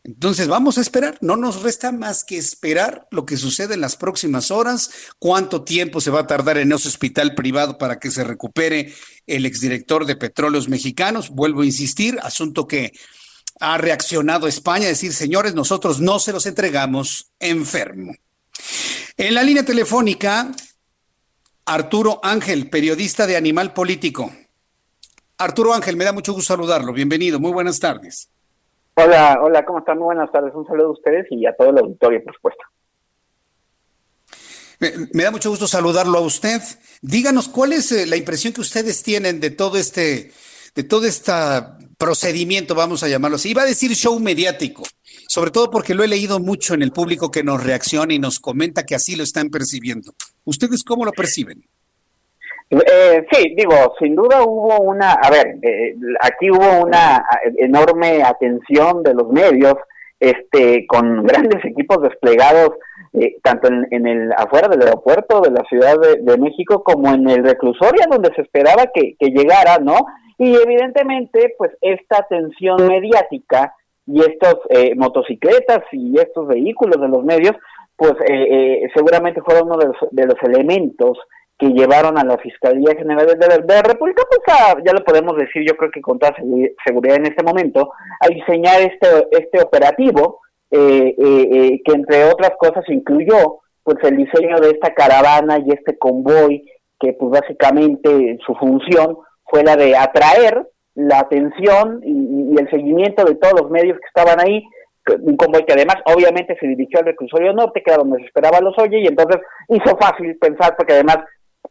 Entonces vamos a esperar, no nos resta más que esperar lo que sucede en las próximas horas, cuánto tiempo se va a tardar en ese hospital privado para que se recupere el exdirector de Petróleos Mexicanos. Vuelvo a insistir, asunto que ha reaccionado España, decir, señores, nosotros no se los entregamos enfermo. En la línea telefónica, Arturo Ángel, periodista de Animal Político. Arturo Ángel, me da mucho gusto saludarlo. Bienvenido, muy buenas tardes. Hola, hola, ¿cómo están? Muy buenas tardes. Un saludo a ustedes y a todo el auditorio, por supuesto. Me, da mucho gusto saludarlo a usted. Díganos cuál es eh, la impresión que ustedes tienen de todo este, de todo este procedimiento, vamos a llamarlo así. Iba a decir show mediático, sobre todo porque lo he leído mucho en el público que nos reacciona y nos comenta que así lo están percibiendo. ¿Ustedes cómo lo perciben? Eh, sí, digo, sin duda hubo una, a ver, eh, aquí hubo una enorme atención de los medios, este, con grandes equipos desplegados eh, tanto en, el afuera del aeropuerto de la Ciudad de, México como en el reclusorio donde se esperaba que, llegara, ¿no? Y evidentemente, pues esta atención mediática y estos motocicletas y estos vehículos de los medios, pues seguramente fueron uno de los, de los elementos que llevaron a la Fiscalía General de, la República, pues ya lo podemos decir, yo creo que con toda seguridad en este momento, a diseñar este, este operativo, eh, eh, eh, que entre otras cosas incluyó pues el diseño de esta caravana y este convoy, que pues básicamente su función fue la de atraer la atención y, el seguimiento de todos los medios que estaban ahí, un convoy que además obviamente se dirigió al reclusorio norte, que era donde se esperaba los oye, y entonces hizo fácil pensar, porque además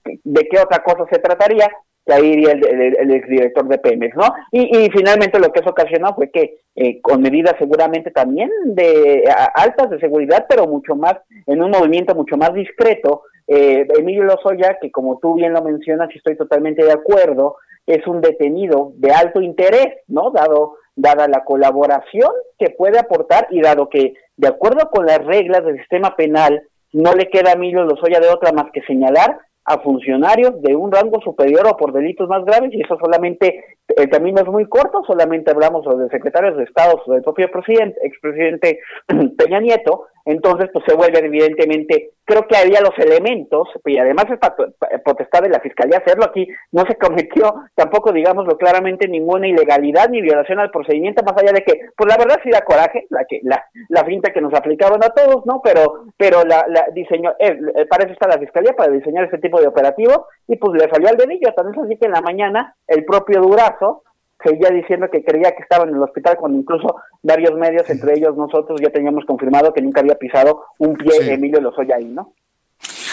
de qué otra cosa se trataría, ahí iría el, exdirector de Pemex, ¿no? Y, finalmente lo que eso ocasionó fue que eh, con medidas seguramente también de altas de seguridad, pero mucho más, en un movimiento mucho más discreto, eh, Emilio Lozoya, que como tú bien lo mencionas y estoy totalmente de acuerdo, es un detenido de alto interés, ¿no? Dado dada la colaboración que puede aportar y dado que, de acuerdo con las reglas del sistema penal, no le queda a Emilio Lozoya de otra más que señalar a funcionarios de un rango superior o por delitos más graves y eso solamente el camino es muy corto, solamente hablamos de secretarios de Estado o del propio presidente, expresidente (clears throat) Peña Nieto, entonces pues se vuelve evidentemente, creo que había los elementos, y además es potestad de la Fiscalía hacerlo aquí, no se (laughs) cometió tampoco, digámoslo claramente, ninguna ilegalidad ni violación al procedimiento, más allá de que, pues la verdad sí da coraje, la que la, la finta que nos aplicaban a todos, ¿no? Pero pero la, la diseñó, eh, eh, para eso está la Fiscalía, para diseñar este tipo de operativos, y pues le salió al dedillo, también así que en la mañana el propio Durazo, seguía diciendo que creía que estaba en el hospital cuando incluso varios medios, entre ellos nosotros, ya teníamos confirmado que nunca había pisado un pie Emilio Lozoya ahí, ¿no?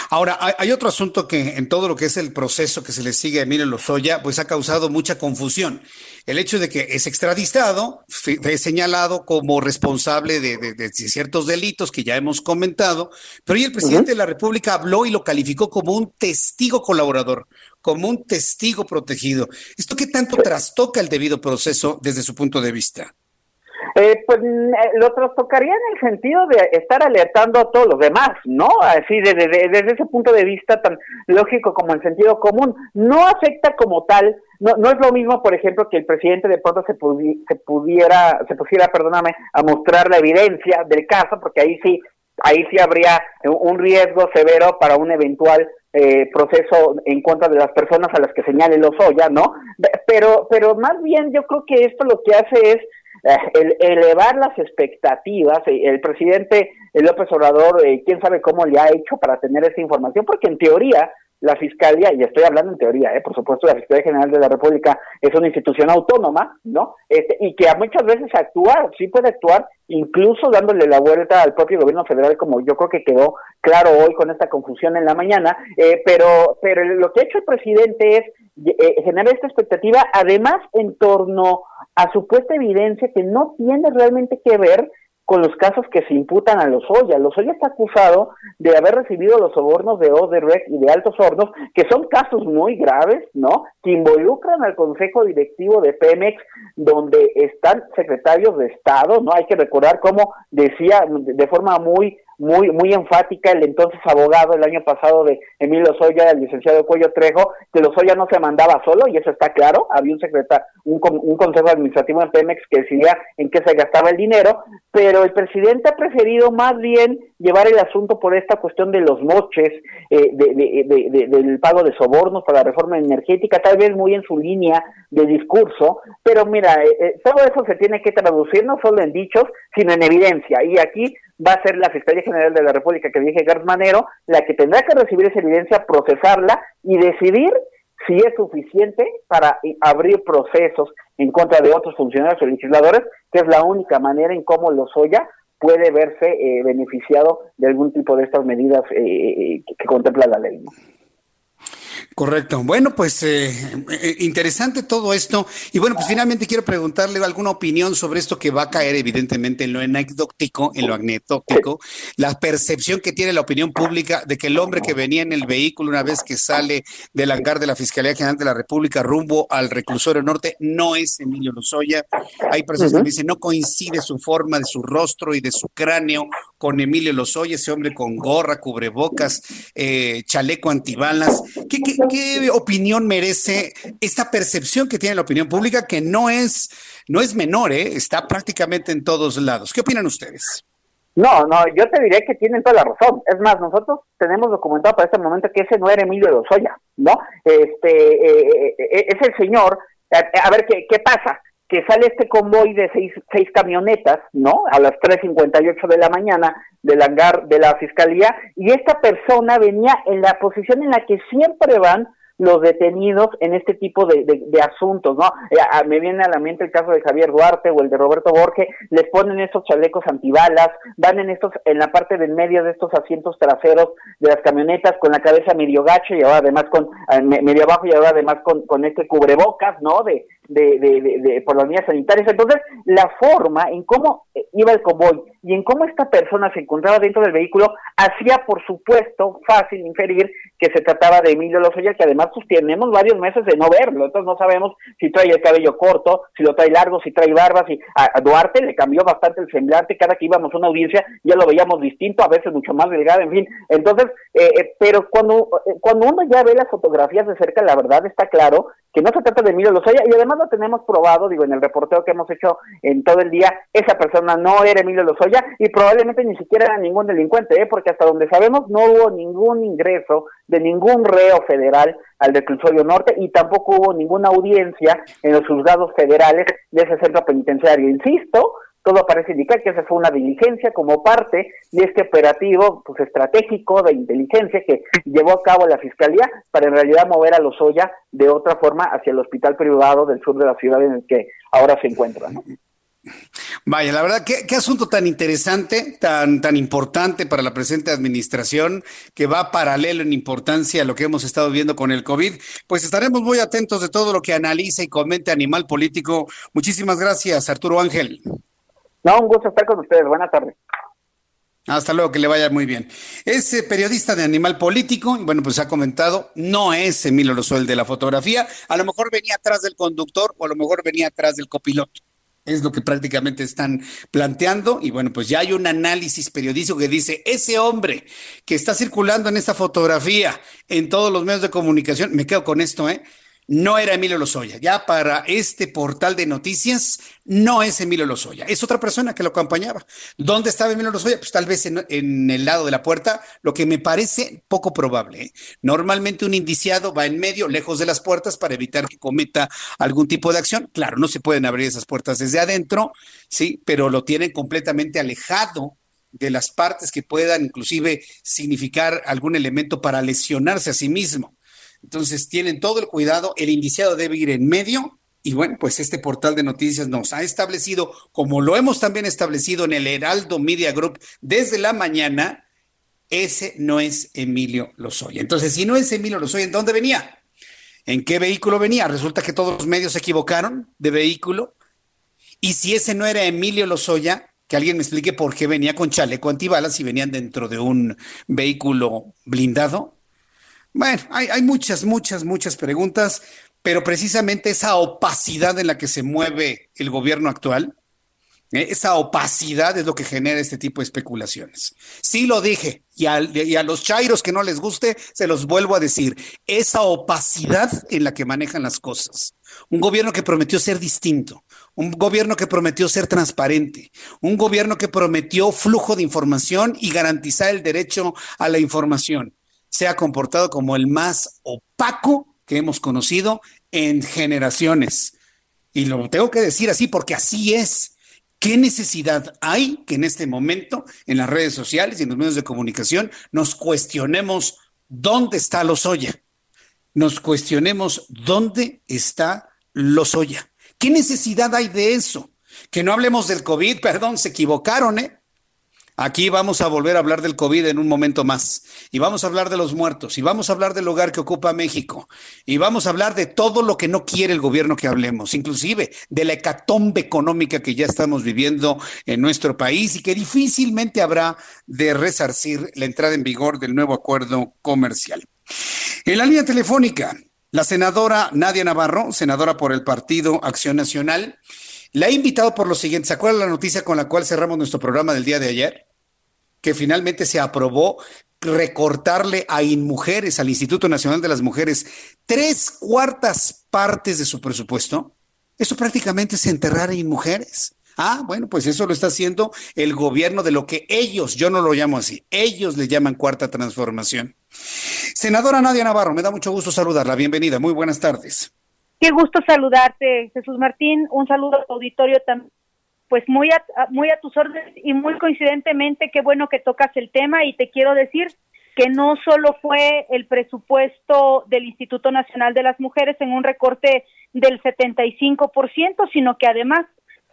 Ahora, hay, otro asunto que en todo lo que es el proceso que se le sigue a Emilio Lozoya, pues ha causado mucha confusión. El hecho de que es extraditado, fue señalado como responsable de, ciertos delitos que ya hemos comentado, pero hoy el presidente de la República habló y lo calificó como un testigo colaborador, como un testigo protegido. ¿Esto qué tanto trastoca el debido proceso desde su punto de vista? Eh, pues mm, eh, lo trastocaría en el sentido de estar alertando a todos los demás, ¿no? Así desde, desde ese punto de vista tan lógico como en sentido común. No afecta como tal, no, no es lo mismo, por ejemplo, que el presidente de pronto se, se pudiera, se pusiera, perdóname, a mostrar la evidencia del caso, porque ahí sí, ahí sí habría un riesgo severo para un eventual eh, proceso en contra de las personas a las que señale Lozoya, ¿no? Pero, pero más bien yo creo que esto lo que hace es el, elevar las expectativas. Eh, el presidente López Obrador, eh, quién sabe cómo le ha hecho para tener esa información, porque en teoría la Fiscalía, y estoy hablando en teoría, por supuesto, la Fiscalía General de la República es una institución autónoma, ¿no? Este, y que muchas veces actúa, sí puede actuar, incluso dándole la vuelta al propio gobierno federal, como yo creo que quedó claro hoy con esta confusión en la mañana, pero, pero lo que ha hecho el presidente es generar esta expectativa, además en torno a supuesta evidencia que no tiene realmente que ver con los casos que se imputan a los Lozoya. Lozoya está acusado de haber recibido los sobornos de Odebrecht y de Altos Hornos, que son casos muy graves, ¿no? Que involucran al Consejo Directivo de Pemex, donde están secretarios de Estado, ¿no? Hay que recordar cómo decía de forma muy muy muy enfática el entonces abogado el año pasado de Emilio Lozoya, el licenciado Cuello Trejo, que Lozoya no se mandaba solo, y eso está claro, había un secretario, un, un consejo administrativo en Pemex que decidía en qué se gastaba el dinero, pero el presidente ha preferido más bien llevar el asunto por esta cuestión de los moches, eh, de, del pago de sobornos para la reforma energética, tal vez muy en su línea de discurso, pero mira, eh, eh, todo eso se tiene que traducir no solo en dichos, sino en evidencia, y aquí va a ser la Fiscalía General de la República que dije Gertz Manero la que tendrá que recibir esa evidencia, procesarla y decidir si es suficiente para abrir procesos en contra de otros funcionarios o legisladores, que es la única manera en cómo Lozoya puede verse eh, beneficiado de algún tipo de estas medidas eh, eh, que, contempla la ley. Correcto. Bueno, pues eh, eh, interesante todo esto. Y bueno, pues finalmente quiero preguntarle alguna opinión sobre esto que va a caer evidentemente en lo anecdótico, en lo anecdótico, la percepción que tiene la opinión pública de que el hombre que venía en el vehículo una vez que sale del hangar de la Fiscalía General de la República rumbo al reclusorio norte no es Emilio Lozoya. Hay personas que me dicen no coincide su forma de su rostro y de su cráneo con Emilio Lozoya, ese hombre con gorra, cubrebocas, eh, chaleco antibalas. ¿Qué, qué, ¿Qué opinión merece esta percepción que tiene la opinión pública que no es, no es menor, ¿eh? está prácticamente en todos lados? ¿Qué opinan ustedes? No, no, yo te diré que tienen toda la razón. Es más, nosotros tenemos documentado para este momento que ese no era Emilio Lozoya, ¿no? Este, eh, eh, eh es el señor. A, a ver qué, qué pasa que sale este convoy de seis, seis camionetas, ¿no? A las 3.58 de la mañana del hangar de la fiscalía, y esta persona venía en la posición en la que siempre van los detenidos en este tipo de, de, asuntos, ¿no? Eh, me viene a la mente el caso de Javier Duarte o el de Roberto Borge, les ponen estos chalecos antibalas, van en estos, en la parte del medio de estos asientos traseros de las camionetas con la cabeza medio gacho y ahora además con, eh, medio abajo y ahora además con, con este cubrebocas, ¿no? De, de, de, de, por las medidas sanitarias. Entonces, la forma en cómo iba el convoy y en cómo esta persona se encontraba dentro del vehículo hacía, por supuesto, fácil inferir que se trataba de Emilio Lozoya, que además pues, tenemos varios meses de no verlo, entonces no sabemos si trae el cabello corto, si lo trae largo, si trae barba, si a, Duarte le cambió bastante el semblante, cada que íbamos a una audiencia ya lo veíamos distinto, a veces mucho más delgado, en fin, entonces, eh, eh, pero cuando, eh, cuando uno ya ve las fotografías de cerca, la verdad está claro que no se trata de Emilio Lozoya, y además lo tenemos probado, digo, en el reporteo que hemos hecho en todo el día, esa persona no era Emilio Lozoya y probablemente ni siquiera era ningún delincuente, ¿eh? porque hasta donde sabemos no hubo ningún ingreso de ningún reo federal al reclusorio norte y tampoco hubo ninguna audiencia en los juzgados federales de ese centro penitenciario. Insisto, todo parece indicar que esa fue una diligencia como parte de este operativo pues, estratégico de inteligencia que llevó a cabo la Fiscalía para en realidad mover a Lozoya de otra forma hacia el hospital privado del sur de la ciudad en el que ahora se encuentra. Vaya, la verdad, ¿qué, asunto tan interesante, tan, tan importante para la presente administración, que va paralelo en importancia a lo que hemos estado viendo con el COVID. Pues estaremos muy atentos de todo lo que analice y comente Animal Político. Muchísimas gracias, Arturo Ángel. No, un gusto estar con ustedes. Buenas tardes. Hasta luego, que le vaya muy bien. Es eh, periodista de Animal Político, y bueno, pues ha comentado, no es Emilio Lozuel de la fotografía, a lo mejor venía atrás del conductor o a lo mejor venía atrás del copiloto. Es lo que prácticamente están planteando. Y bueno, pues ya hay un análisis periodístico que dice, ese hombre que está circulando en esta fotografía en todos los medios de comunicación, me quedo con esto, ¿eh? No era Emilio Lozoya. Ya para este portal de noticias, no es Emilio Lozoya. Es otra persona que lo acompañaba. ¿Dónde estaba Emilio Lozoya? Pues tal vez en, el lado de la puerta, lo que me parece poco probable. ¿eh? Normalmente un indiciado va en medio, lejos de las puertas, para evitar que cometa algún tipo de acción. Claro, no se pueden abrir esas puertas desde adentro, sí, pero lo tienen completamente alejado de las partes que puedan inclusive significar algún elemento para lesionarse a sí mismo. Entonces tienen todo el cuidado, el indiciado debe ir en medio y bueno, pues este portal de noticias nos ha establecido, como lo hemos también establecido en el Heraldo Media Group desde la mañana, ese no es Emilio Lozoya. Entonces, si no es Emilio Lozoya, ¿en dónde venía? ¿En qué vehículo venía? Resulta que todos los medios se equivocaron de vehículo. Y si ese no era Emilio Lozoya, que alguien me explique por qué venía con chaleco antibalas y venían dentro de un vehículo blindado. Bueno, hay, muchas, muchas, muchas preguntas, pero precisamente esa opacidad en la que se mueve el gobierno actual, ¿eh? esa opacidad es lo que genera este tipo de especulaciones. Sí lo dije, y a, y a los chairos que no les guste, se los vuelvo a decir, esa opacidad en la que manejan las cosas. Un gobierno que prometió ser distinto, un gobierno que prometió ser transparente, un gobierno que prometió flujo de información y garantizar el derecho a la información se ha comportado como el más opaco que hemos conocido en generaciones. Y lo tengo que decir así porque así es. ¿Qué necesidad hay que en este momento en las redes sociales y en los medios de comunicación nos cuestionemos dónde está Lozoya? Nos cuestionemos dónde está Lozoya. ¿Qué necesidad hay de eso? Que no hablemos del COVID, (laughs) perdón, se equivocaron, ¿eh? Aquí vamos a volver a hablar del COVID en un momento más. Y vamos a hablar de los muertos. Y vamos a hablar del lugar que ocupa México. Y vamos a hablar de todo lo que no quiere el gobierno que hablemos. Inclusive de la hecatombe económica que ya estamos viviendo en nuestro país y que difícilmente habrá de resarcir la entrada en vigor del nuevo acuerdo comercial. En la línea telefónica, la senadora Nadia Navarro, senadora por el Partido Acción Nacional, la he invitado por lo siguiente. ¿Se acuerdan la noticia con la cual cerramos nuestro programa del día de ayer? Que finalmente se aprobó recortarle a InMujeres, al Instituto Nacional de las Mujeres, tres cuartas partes de su presupuesto. Eso prácticamente es enterrar a InMujeres. Ah, bueno, pues eso lo está haciendo el gobierno de lo que ellos, yo no lo llamo así, ellos le llaman cuarta transformación. Senadora Nadia Navarro, me da mucho gusto saludarla. Bienvenida, muy buenas tardes. Qué gusto saludarte, Jesús Martín. Un saludo a tu auditorio también. Pues muy a, muy a tus órdenes y muy coincidentemente, qué bueno que tocas el tema y te quiero decir que no solo fue el presupuesto del Instituto Nacional de las Mujeres en un recorte del 75%, sino que además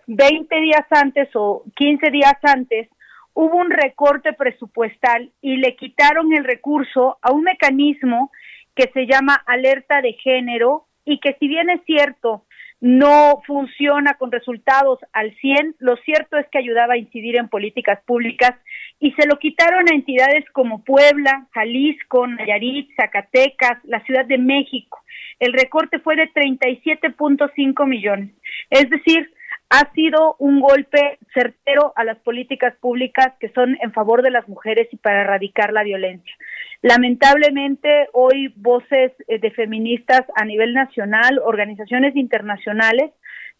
20 días antes o 15 días antes hubo un recorte presupuestal y le quitaron el recurso a un mecanismo que se llama alerta de género y que si bien es cierto, no funciona con resultados al 100, lo cierto es que ayudaba a incidir en políticas públicas y se lo quitaron a entidades como Puebla, Jalisco, Nayarit, Zacatecas, la Ciudad de México. El recorte fue de 37.5 millones. Es decir, ha sido un golpe certero a las políticas públicas que son en favor de las mujeres y para erradicar la violencia. Lamentablemente, hoy voces eh, de feministas a nivel nacional, organizaciones internacionales,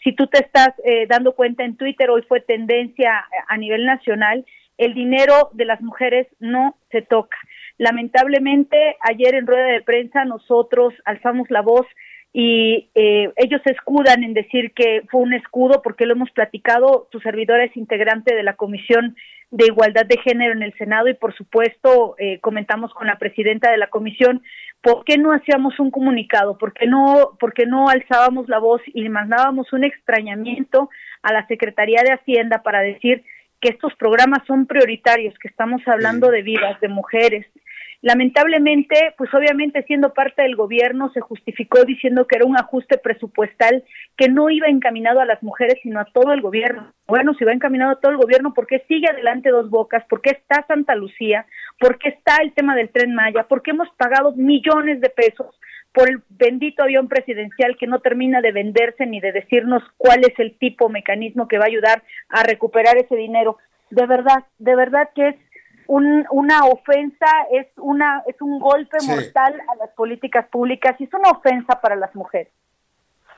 si tú te estás eh, dando cuenta en Twitter, hoy fue tendencia a nivel nacional, el dinero de las mujeres no se toca. Lamentablemente, ayer en rueda de prensa nosotros alzamos la voz y eh, ellos se escudan en decir que fue un escudo porque lo hemos platicado, tu servidora es integrante de la Comisión de Igualdad de Género en el Senado y por supuesto eh, comentamos con la presidenta de la comisión por qué no hacíamos un comunicado, por qué no, por qué no alzábamos la voz y mandábamos un extrañamiento a la Secretaría de Hacienda para decir que estos programas son prioritarios, que estamos hablando de vidas, de mujeres, Lamentablemente, pues obviamente siendo parte del gobierno se justificó diciendo que era un ajuste presupuestal que no iba encaminado a las mujeres, sino a todo el gobierno. Bueno, si va encaminado a todo el gobierno, ¿por qué sigue adelante Dos Bocas? ¿Por qué está Santa Lucía? ¿Por qué está el tema del tren Maya? ¿Por qué hemos pagado millones de pesos por el bendito avión presidencial que no termina de venderse ni de decirnos cuál es el tipo mecanismo que va a ayudar a recuperar ese dinero? De verdad, de verdad que es un, una ofensa, es, una, es un golpe mortal a las políticas públicas y es una ofensa para las mujeres.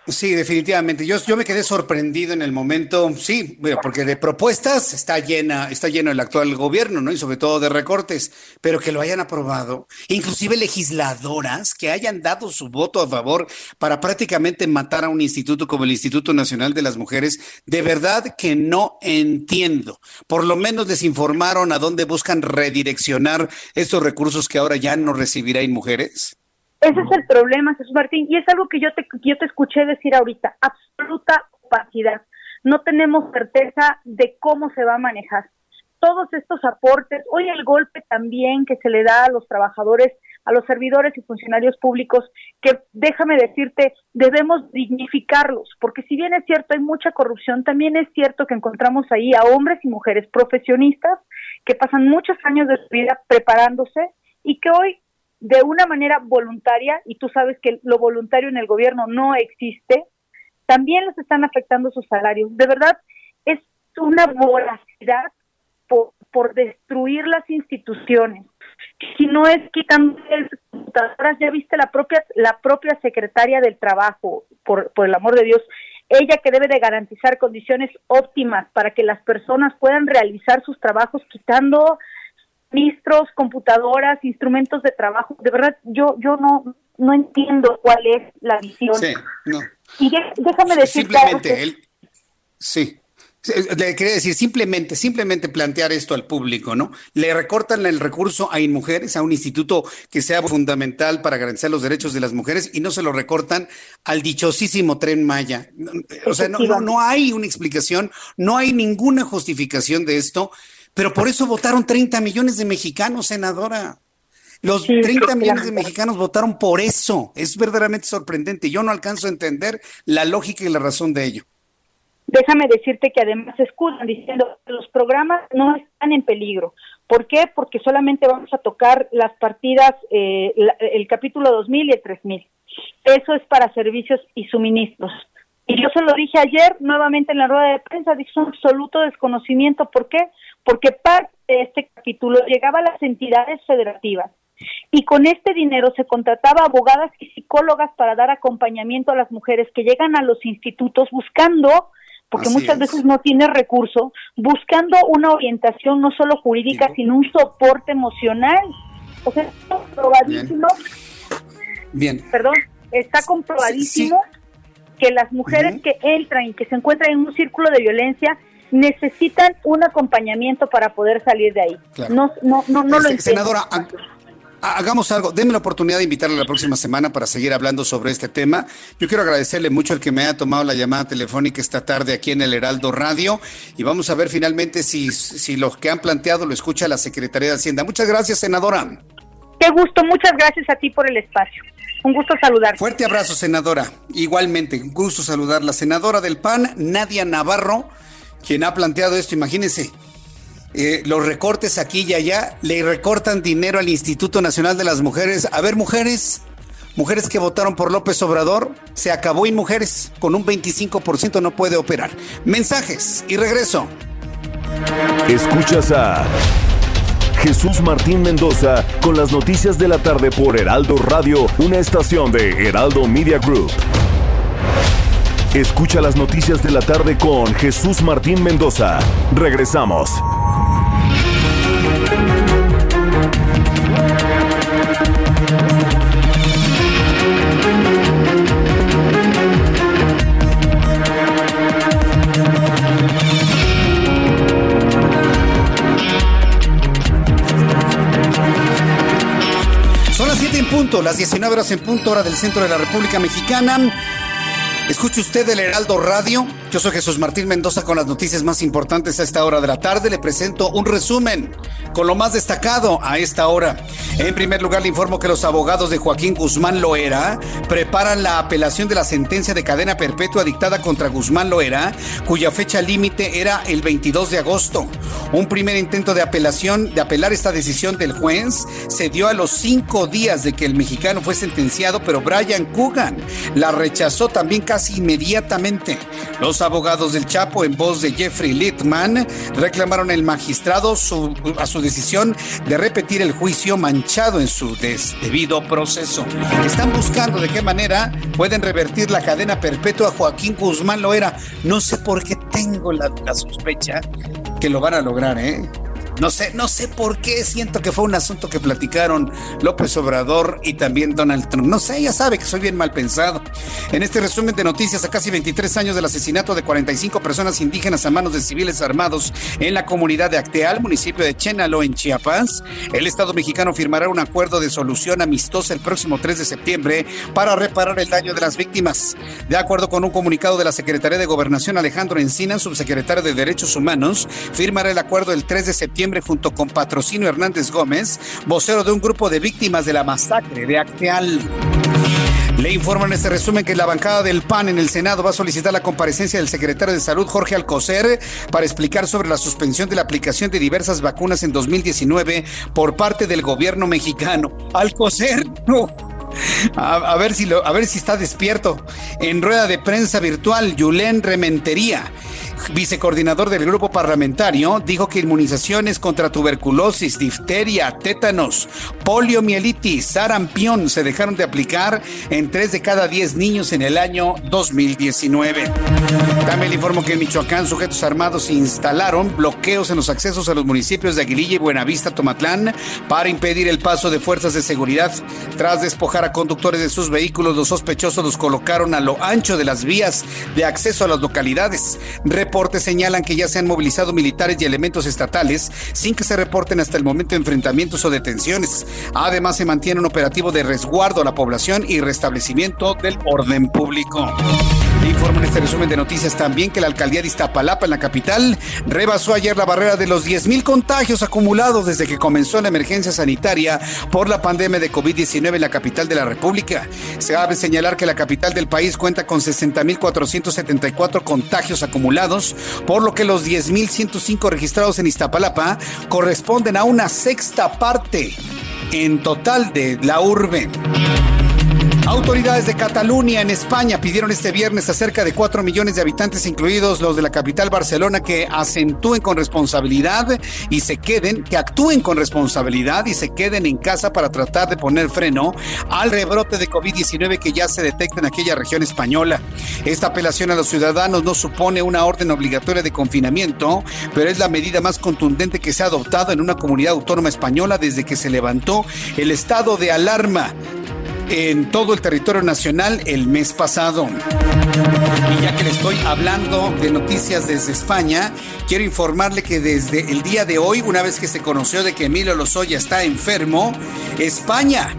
Sí, definitivamente. Yo, yo me quedé sorprendido en el momento, sí, porque de propuestas está llena, está lleno el actual gobierno, ¿no? Y sobre todo de recortes, pero que lo hayan aprobado, inclusive legisladoras que hayan dado su voto a favor para prácticamente matar a un instituto como el Instituto Nacional de las Mujeres, de verdad que no entiendo. Por lo menos les informaron a dónde buscan redireccionar estos recursos que ahora ya no recibirá mujeres. Ese es el problema, Jesús Martín, y es algo que yo te, yo te escuché decir ahorita, absoluta opacidad. No tenemos certeza de cómo se va a manejar. Todos estos aportes, hoy el golpe también que se le da a los trabajadores, a los servidores y funcionarios públicos, que déjame decirte, debemos dignificarlos, porque si bien es cierto hay mucha corrupción, también es cierto que encontramos ahí a hombres y mujeres profesionistas que pasan muchos años de su vida preparándose y que hoy de una manera voluntaria, y tú sabes que lo voluntario en el gobierno no existe, también les están afectando sus salarios. De verdad, es una voracidad por, por destruir las instituciones. Si no es quitando computadoras, ya viste la propia, la propia secretaria del trabajo, por, por el amor de Dios, ella que debe de garantizar condiciones óptimas para que las personas puedan realizar sus trabajos quitando ministros, computadoras, instrumentos de trabajo. De verdad, yo yo no no entiendo cuál es la visión. Sí, no. Y déjame decir simplemente él sí. Le quería decir, simplemente, simplemente plantear esto al público, ¿no? Le recortan el recurso a InMujeres, a un instituto que sea fundamental para garantizar los derechos de las mujeres, y no se lo recortan al dichosísimo tren Maya. O sea, no, no, no hay una explicación, no hay ninguna justificación de esto Pero por eso votaron 30 millones de mexicanos, senadora. Los 30 millones de mexicanos votaron por eso. Es verdaderamente sorprendente. Yo no alcanzo a entender la lógica y la razón de ello. Déjame decirte que además se escudan diciendo que los programas no están en peligro. ¿Por qué? Porque solamente vamos a tocar las partidas, eh, el capítulo 2000 y el 3000. Eso es para servicios y suministros. Y yo se lo dije ayer nuevamente en la rueda de prensa, dije un absoluto desconocimiento. ¿Por qué? Porque parte de este capítulo llegaba a las entidades federativas y con este dinero se contrataba abogadas y psicólogas para dar acompañamiento a las mujeres que llegan a los institutos buscando porque muchas veces no tiene recurso, buscando una orientación no solo jurídica, sino un soporte emocional. O sea, está comprobadísimo. Bien. Perdón, está comprobadísimo que las mujeres que entran y que se encuentran en un círculo de violencia necesitan un acompañamiento para poder salir de ahí. No, no, no, no lo este. Senadora, hagamos algo, denme la oportunidad de invitarle la próxima semana para seguir hablando sobre este tema. Yo quiero agradecerle mucho el que me haya tomado la llamada telefónica esta tarde aquí en el Heraldo Radio y vamos a ver finalmente si, si lo que han planteado lo escucha la Secretaría de Hacienda. Muchas gracias, senadora. Qué gusto, muchas gracias a ti por el espacio. Un gusto saludar. Fuerte abrazo, senadora. Igualmente, un gusto saludar. La senadora del PAN, Nadia Navarro, quien ha planteado esto, imagínense, eh, los recortes aquí y allá, le recortan dinero al Instituto Nacional de las Mujeres. A ver, mujeres, mujeres que votaron por López Obrador, se acabó y mujeres con un 25% no puede operar. Mensajes y regreso. Escuchas a Jesús Martín Mendoza con las noticias de la tarde por Heraldo Radio, una estación de Heraldo Media Group. Escucha las noticias de la tarde con Jesús Martín Mendoza. Regresamos. Son las 7 en punto, las 19 horas en punto, hora del centro de la República Mexicana. Escuche usted el Heraldo Radio. Yo soy Jesús Martín Mendoza con las noticias más importantes a esta hora de la tarde. Le presento un resumen con lo más destacado a esta hora. En primer lugar, le informo que los abogados de Joaquín Guzmán Loera preparan la apelación de la sentencia de cadena perpetua dictada contra Guzmán Loera, cuya fecha límite era el 22 de agosto. Un primer intento de apelación, de apelar esta decisión del juez, se dio a los cinco días de que el mexicano fue sentenciado, pero Brian Coogan la rechazó también casi inmediatamente. Los abogados del Chapo, en voz de Jeffrey Littman, reclamaron al magistrado a su decisión de repetir el juicio manchado en su debido proceso. Están buscando de qué manera pueden revertir la cadena perpetua Joaquín Guzmán Loera. No sé por qué tengo la, la sospecha que lo van a lograr, ¿eh? No sé, no sé por qué siento que fue un asunto que platicaron López Obrador y también Donald Trump. No sé, ya sabe que soy bien mal pensado. En este resumen de noticias, a casi 23 años del asesinato de 45 personas indígenas a manos de civiles armados en la comunidad de Acteal, municipio de Chénalo, en Chiapas, el Estado mexicano firmará un acuerdo de solución amistosa el próximo 3 de septiembre para reparar el daño de las víctimas. De acuerdo con un comunicado de la Secretaría de Gobernación, Alejandro Encina, subsecretario de Derechos Humanos, firmará el acuerdo el 3 de septiembre junto con Patrocinio Hernández Gómez, vocero de un grupo de víctimas de la masacre de Acteal. Le informo en este resumen que la bancada del PAN en el Senado va a solicitar la comparecencia del secretario de Salud, Jorge Alcocer, para explicar sobre la suspensión de la aplicación de diversas vacunas en 2019 por parte del gobierno mexicano. Alcocer, no. A, ver si lo, a ver si está despierto. En rueda de prensa virtual, Yulén Rementería vicecoordinador del grupo parlamentario, dijo que inmunizaciones contra tuberculosis, difteria, tétanos, poliomielitis, sarampión se dejaron de aplicar en 3 de cada 10 niños en el año 2019. También le informo que en Michoacán sujetos armados instalaron bloqueos en los accesos a los municipios de Aguililla y Buenavista, Tomatlán, para impedir el paso de fuerzas de seguridad. Tras despojar a conductores de sus vehículos, los sospechosos los colocaron a lo ancho de las vías de acceso a las localidades Reportes señalan que ya se han movilizado militares y elementos estatales sin que se reporten hasta el momento enfrentamientos o detenciones. Además, se mantiene un operativo de resguardo a la población y restablecimiento del orden público. Informa en este resumen de noticias también que la alcaldía de Iztapalapa, en la capital, rebasó ayer la barrera de los 10.000 contagios acumulados desde que comenzó la emergencia sanitaria por la pandemia de COVID-19 en la capital de la República. Se cabe señalar que la capital del país cuenta con 60.474 contagios acumulados, por lo que los 10.105 registrados en Iztapalapa corresponden a una sexta parte en total de la urbe. Autoridades de Cataluña en España pidieron este viernes a cerca de 4 millones de habitantes, incluidos los de la capital Barcelona, que acentúen con responsabilidad y se queden, que actúen con responsabilidad y se queden en casa para tratar de poner freno al rebrote de COVID-19 que ya se detecta en aquella región española. Esta apelación a los ciudadanos no supone una orden obligatoria de confinamiento, pero es la medida más contundente que se ha adoptado en una comunidad autónoma española desde que se levantó el estado de alarma en todo el territorio nacional el mes pasado. Y ya que le estoy hablando de noticias desde España, quiero informarle que desde el día de hoy, una vez que se conoció de que Emilio Lozoya está enfermo, España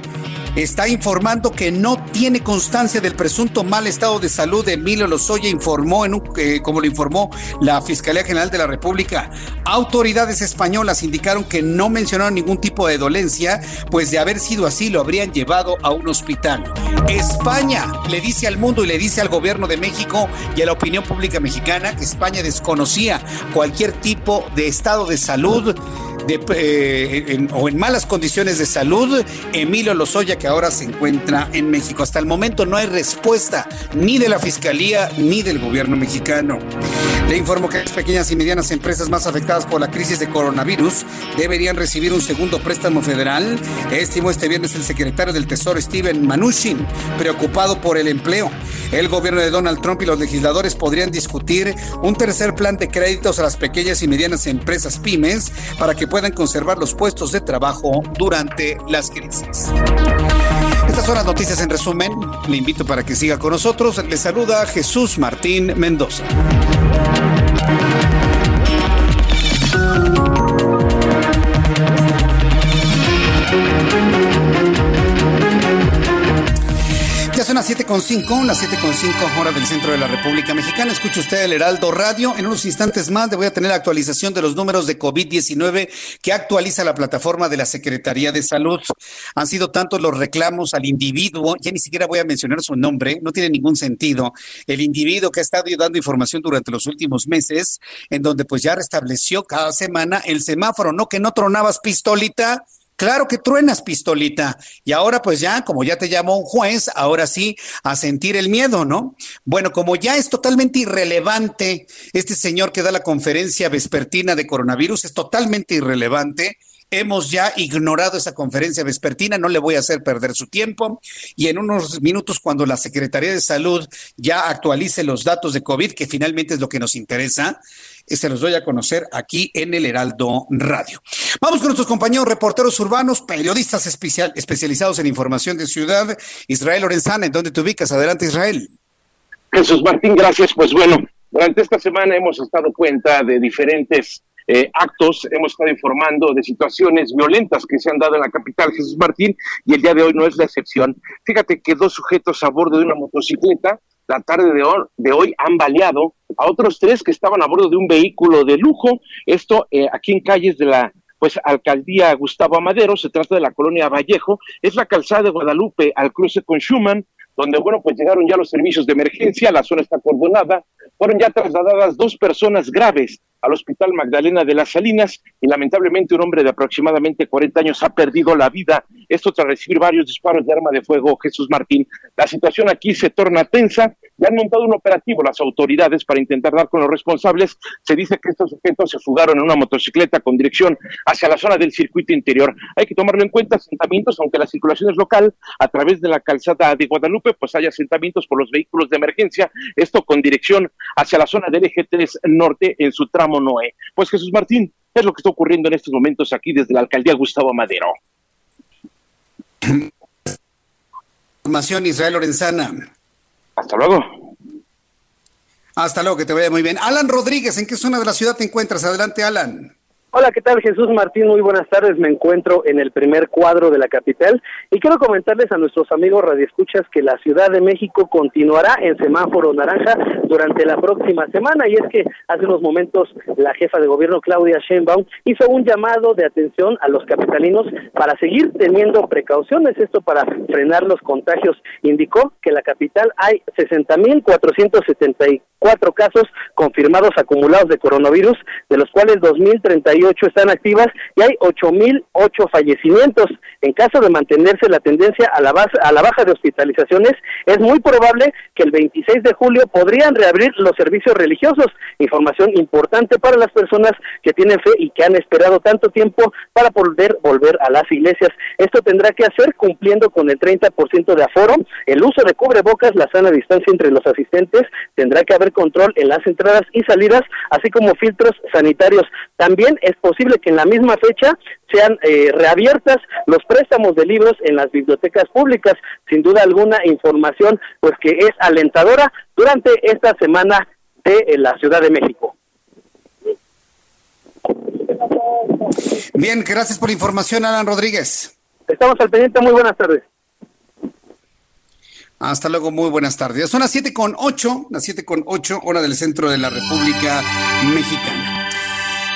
está informando que no tiene constancia del presunto mal estado de salud de Emilio Lozoya, informó, en un, eh, como lo informó la Fiscalía General de la República. Autoridades españolas indicaron que no mencionaron ningún tipo de dolencia, pues de haber sido así lo habrían llevado a un hospital. España le dice al mundo y le dice al gobierno de México y a la opinión pública mexicana que España desconocía cualquier tipo de estado de salud de, eh, o en malas condiciones de salud, Emilio Lozoya, que ahora se encuentra en México. Hasta el momento no hay respuesta ni de la Fiscalía ni del gobierno mexicano. Le informo que las pequeñas y medianas empresas más afectadas por la crisis de coronavirus deberían recibir un segundo préstamo federal, estimó este viernes el secretario del Tesoro Steven Mnuchin, preocupado por el empleo. El gobierno de Donald Trump y los legisladores podrían discutir un tercer plan de créditos a las pequeñas y medianas empresas pymes para que puedan conservar los puestos de trabajo durante las crisis. Estas son las noticias en resumen. Le invito para que siga con nosotros. Le saluda Jesús Martín Mendoza. Son las 7.5, las 7.5 hora del centro de la República Mexicana. Escucha usted el Heraldo Radio. En unos instantes más le voy a tener la actualización de los números de COVID-19 que actualiza la plataforma de la Secretaría de Salud. Han sido tantos los reclamos al individuo, ya ni siquiera voy a mencionar su nombre, no tiene ningún sentido. El individuo que ha estado dando información durante los últimos meses, en donde pues ya restableció cada semana el semáforo, no que no tronabas pistolita Claro que truenas, pistolita. Y ahora pues ya, como ya te llamó un juez, ahora sí, a sentir el miedo, ¿no? Bueno, como ya es totalmente irrelevante este señor que da la conferencia vespertina de coronavirus, es totalmente irrelevante. Hemos ya ignorado esa conferencia vespertina, no le voy a hacer perder su tiempo. Y en unos minutos, cuando la Secretaría de Salud ya actualice los datos de COVID, que finalmente es lo que nos interesa, se los doy a conocer aquí en el Heraldo Radio. Vamos con nuestros compañeros reporteros urbanos, periodistas especial, especializados en información de ciudad. Israel Lorenzana, ¿en dónde te ubicas? Adelante, Israel. Jesús Martín, gracias. Pues bueno, durante esta semana hemos estado cuenta de diferentes eh, actos, hemos estado informando de situaciones violentas que se han dado en la capital, Jesús Martín, y el día de hoy no es la excepción. Fíjate que dos sujetos a bordo de una motocicleta la tarde de hoy, de hoy han baleado a otros tres que estaban a bordo de un vehículo de lujo. Esto eh, aquí en calles de la pues alcaldía Gustavo Amadero, se trata de la colonia Vallejo, es la calzada de Guadalupe al cruce con Schumann, donde bueno, pues llegaron ya los servicios de emergencia, la zona está cordonada, fueron ya trasladadas dos personas graves al Hospital Magdalena de las Salinas y lamentablemente un hombre de aproximadamente 40 años ha perdido la vida. Esto tras recibir varios disparos de arma de fuego, Jesús Martín. La situación aquí se torna tensa y han montado un operativo las autoridades para intentar dar con los responsables. Se dice que estos sujetos se fugaron en una motocicleta con dirección hacia la zona del circuito interior. Hay que tomarlo en cuenta, asentamientos, aunque la circulación es local, a través de la calzada de Guadalupe, pues hay asentamientos por los vehículos de emergencia, esto con dirección hacia la zona del eje 3 norte en su tramo Noé. Pues Jesús Martín, es lo que está ocurriendo en estos momentos aquí desde la alcaldía Gustavo Madero. Información Israel Lorenzana. Hasta luego. Hasta luego, que te vaya muy bien. Alan Rodríguez, ¿en qué zona de la ciudad te encuentras? Adelante, Alan. Hola, ¿qué tal Jesús Martín? Muy buenas tardes. Me encuentro en el primer cuadro de la capital y quiero comentarles a nuestros amigos radioescuchas que la Ciudad de México continuará en semáforo naranja durante la próxima semana y es que hace unos momentos la jefa de gobierno Claudia Sheinbaum hizo un llamado de atención a los capitalinos para seguir teniendo precauciones, esto para frenar los contagios. Indicó que en la capital hay 60.474 casos confirmados acumulados de coronavirus, de los cuales 2.038 están activas y hay 8.008 fallecimientos. En caso de mantenerse la tendencia a la, a la baja de hospitalizaciones, es muy probable que el 26 de julio podrían reabrir los servicios religiosos. Información importante para las personas que tienen fe y que han esperado tanto tiempo para poder volver a las iglesias. Esto tendrá que hacer cumpliendo con el 30% de aforo, el uso de cubrebocas, la sana distancia entre los asistentes, tendrá que haber control en las entradas y salidas, así como filtros sanitarios. También es posible que en la misma fecha sean eh, reabiertas los préstamos de libros en las bibliotecas públicas. Sin duda alguna, información pues que es alentadora durante esta semana de eh, la Ciudad de México. Bien, gracias por la información, Alan Rodríguez. Estamos al pendiente, muy buenas tardes. Hasta luego, muy buenas tardes. Son las siete con ocho, las siete con ocho, hora del centro de la República Mexicana.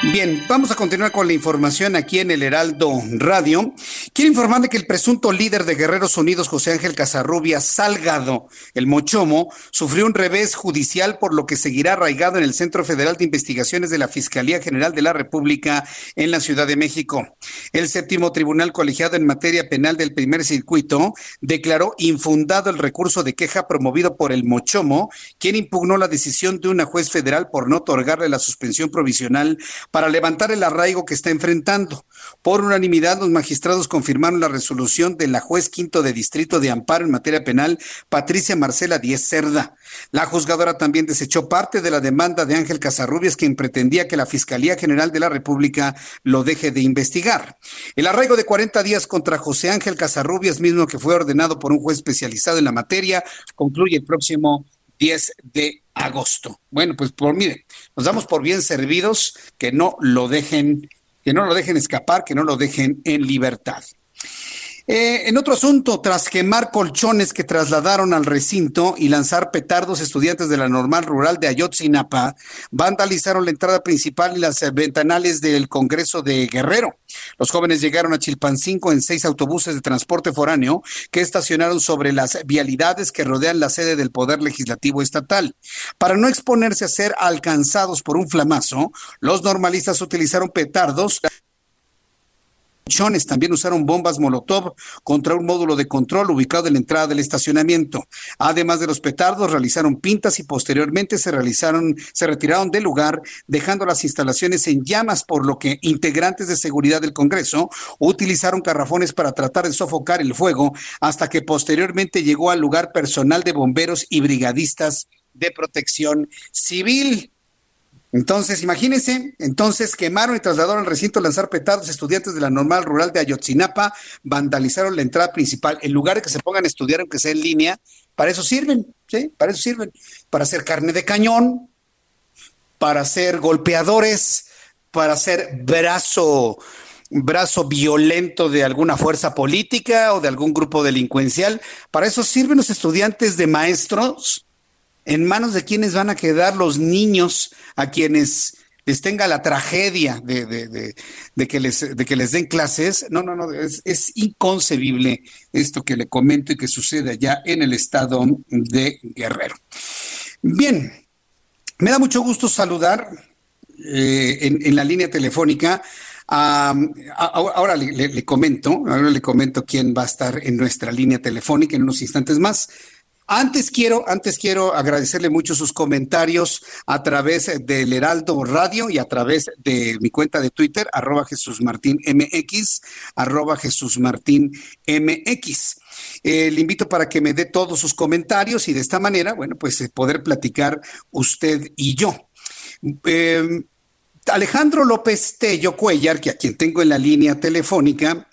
Bien, vamos a continuar con la información aquí en el Heraldo Radio. Quiero informarle que el presunto líder de Guerreros Unidos, José Ángel Casarrubia Salgado, el Mochomo, sufrió un revés judicial por lo que seguirá arraigado en el Centro Federal de Investigaciones de la Fiscalía General de la República en la Ciudad de México. El séptimo tribunal colegiado en materia penal del primer circuito declaró infundado el recurso de queja promovido por el Mochomo, quien impugnó la decisión de una juez federal por no otorgarle la suspensión provisional para levantar el arraigo que está enfrentando. Por unanimidad, los magistrados confirmaron la resolución de la juez quinto de distrito de amparo en materia penal, Patricia Marcela Díez Cerda. La juzgadora también desechó parte de la demanda de Ángel Casarrubias, quien pretendía que la Fiscalía General de la República lo deje de investigar. El arraigo de 40 días contra José Ángel Casarrubias, mismo que fue ordenado por un juez especializado en la materia, concluye el próximo 10 de agosto. Bueno, pues por mire, nos damos por bien servidos que no lo dejen, que no lo dejen escapar, que no lo dejen en libertad. Eh, en otro asunto, tras quemar colchones que trasladaron al recinto y lanzar petardos, estudiantes de la normal rural de Ayotzinapa vandalizaron la entrada principal y las ventanales del Congreso de Guerrero. Los jóvenes llegaron a Chilpancingo en seis autobuses de transporte foráneo que estacionaron sobre las vialidades que rodean la sede del Poder Legislativo Estatal. Para no exponerse a ser alcanzados por un flamazo, los normalistas utilizaron petardos también usaron bombas Molotov contra un módulo de control ubicado en la entrada del estacionamiento. Además de los petardos, realizaron pintas y posteriormente se realizaron, se retiraron del lugar, dejando las instalaciones en llamas, por lo que integrantes de seguridad del Congreso utilizaron carrafones para tratar de sofocar el fuego, hasta que posteriormente llegó al lugar personal de bomberos y brigadistas de protección civil. Entonces, imagínense, entonces quemaron y trasladaron al recinto lanzar petados estudiantes de la normal rural de Ayotzinapa, vandalizaron la entrada principal. En lugar de que se pongan a estudiar, aunque sea en línea, para eso sirven, ¿sí? Para eso sirven. Para hacer carne de cañón, para ser golpeadores, para ser brazo, brazo violento de alguna fuerza política o de algún grupo delincuencial. Para eso sirven los estudiantes de maestros en manos de quienes van a quedar los niños a quienes les tenga la tragedia de, que, les, de que les den clases. No, no, no, es, es, inconcebible esto que le comento y que sucede allá en el estado de Guerrero. Bien, me da mucho gusto saludar eh, en, la línea telefónica. ahora le comento, ahora le comento quién va a estar en nuestra línea telefónica en unos instantes más. Antes quiero, antes quiero agradecerle mucho sus comentarios a través del Heraldo Radio y a través de mi cuenta de Twitter, arroba Jesús Martín MX, arroba Jesús Martín MX. Eh, le invito para que me dé todos sus comentarios y de esta manera, bueno, pues eh, poder platicar usted y yo. Em, Alejandro López Tello Cuellar, que a quien tengo en la línea telefónica,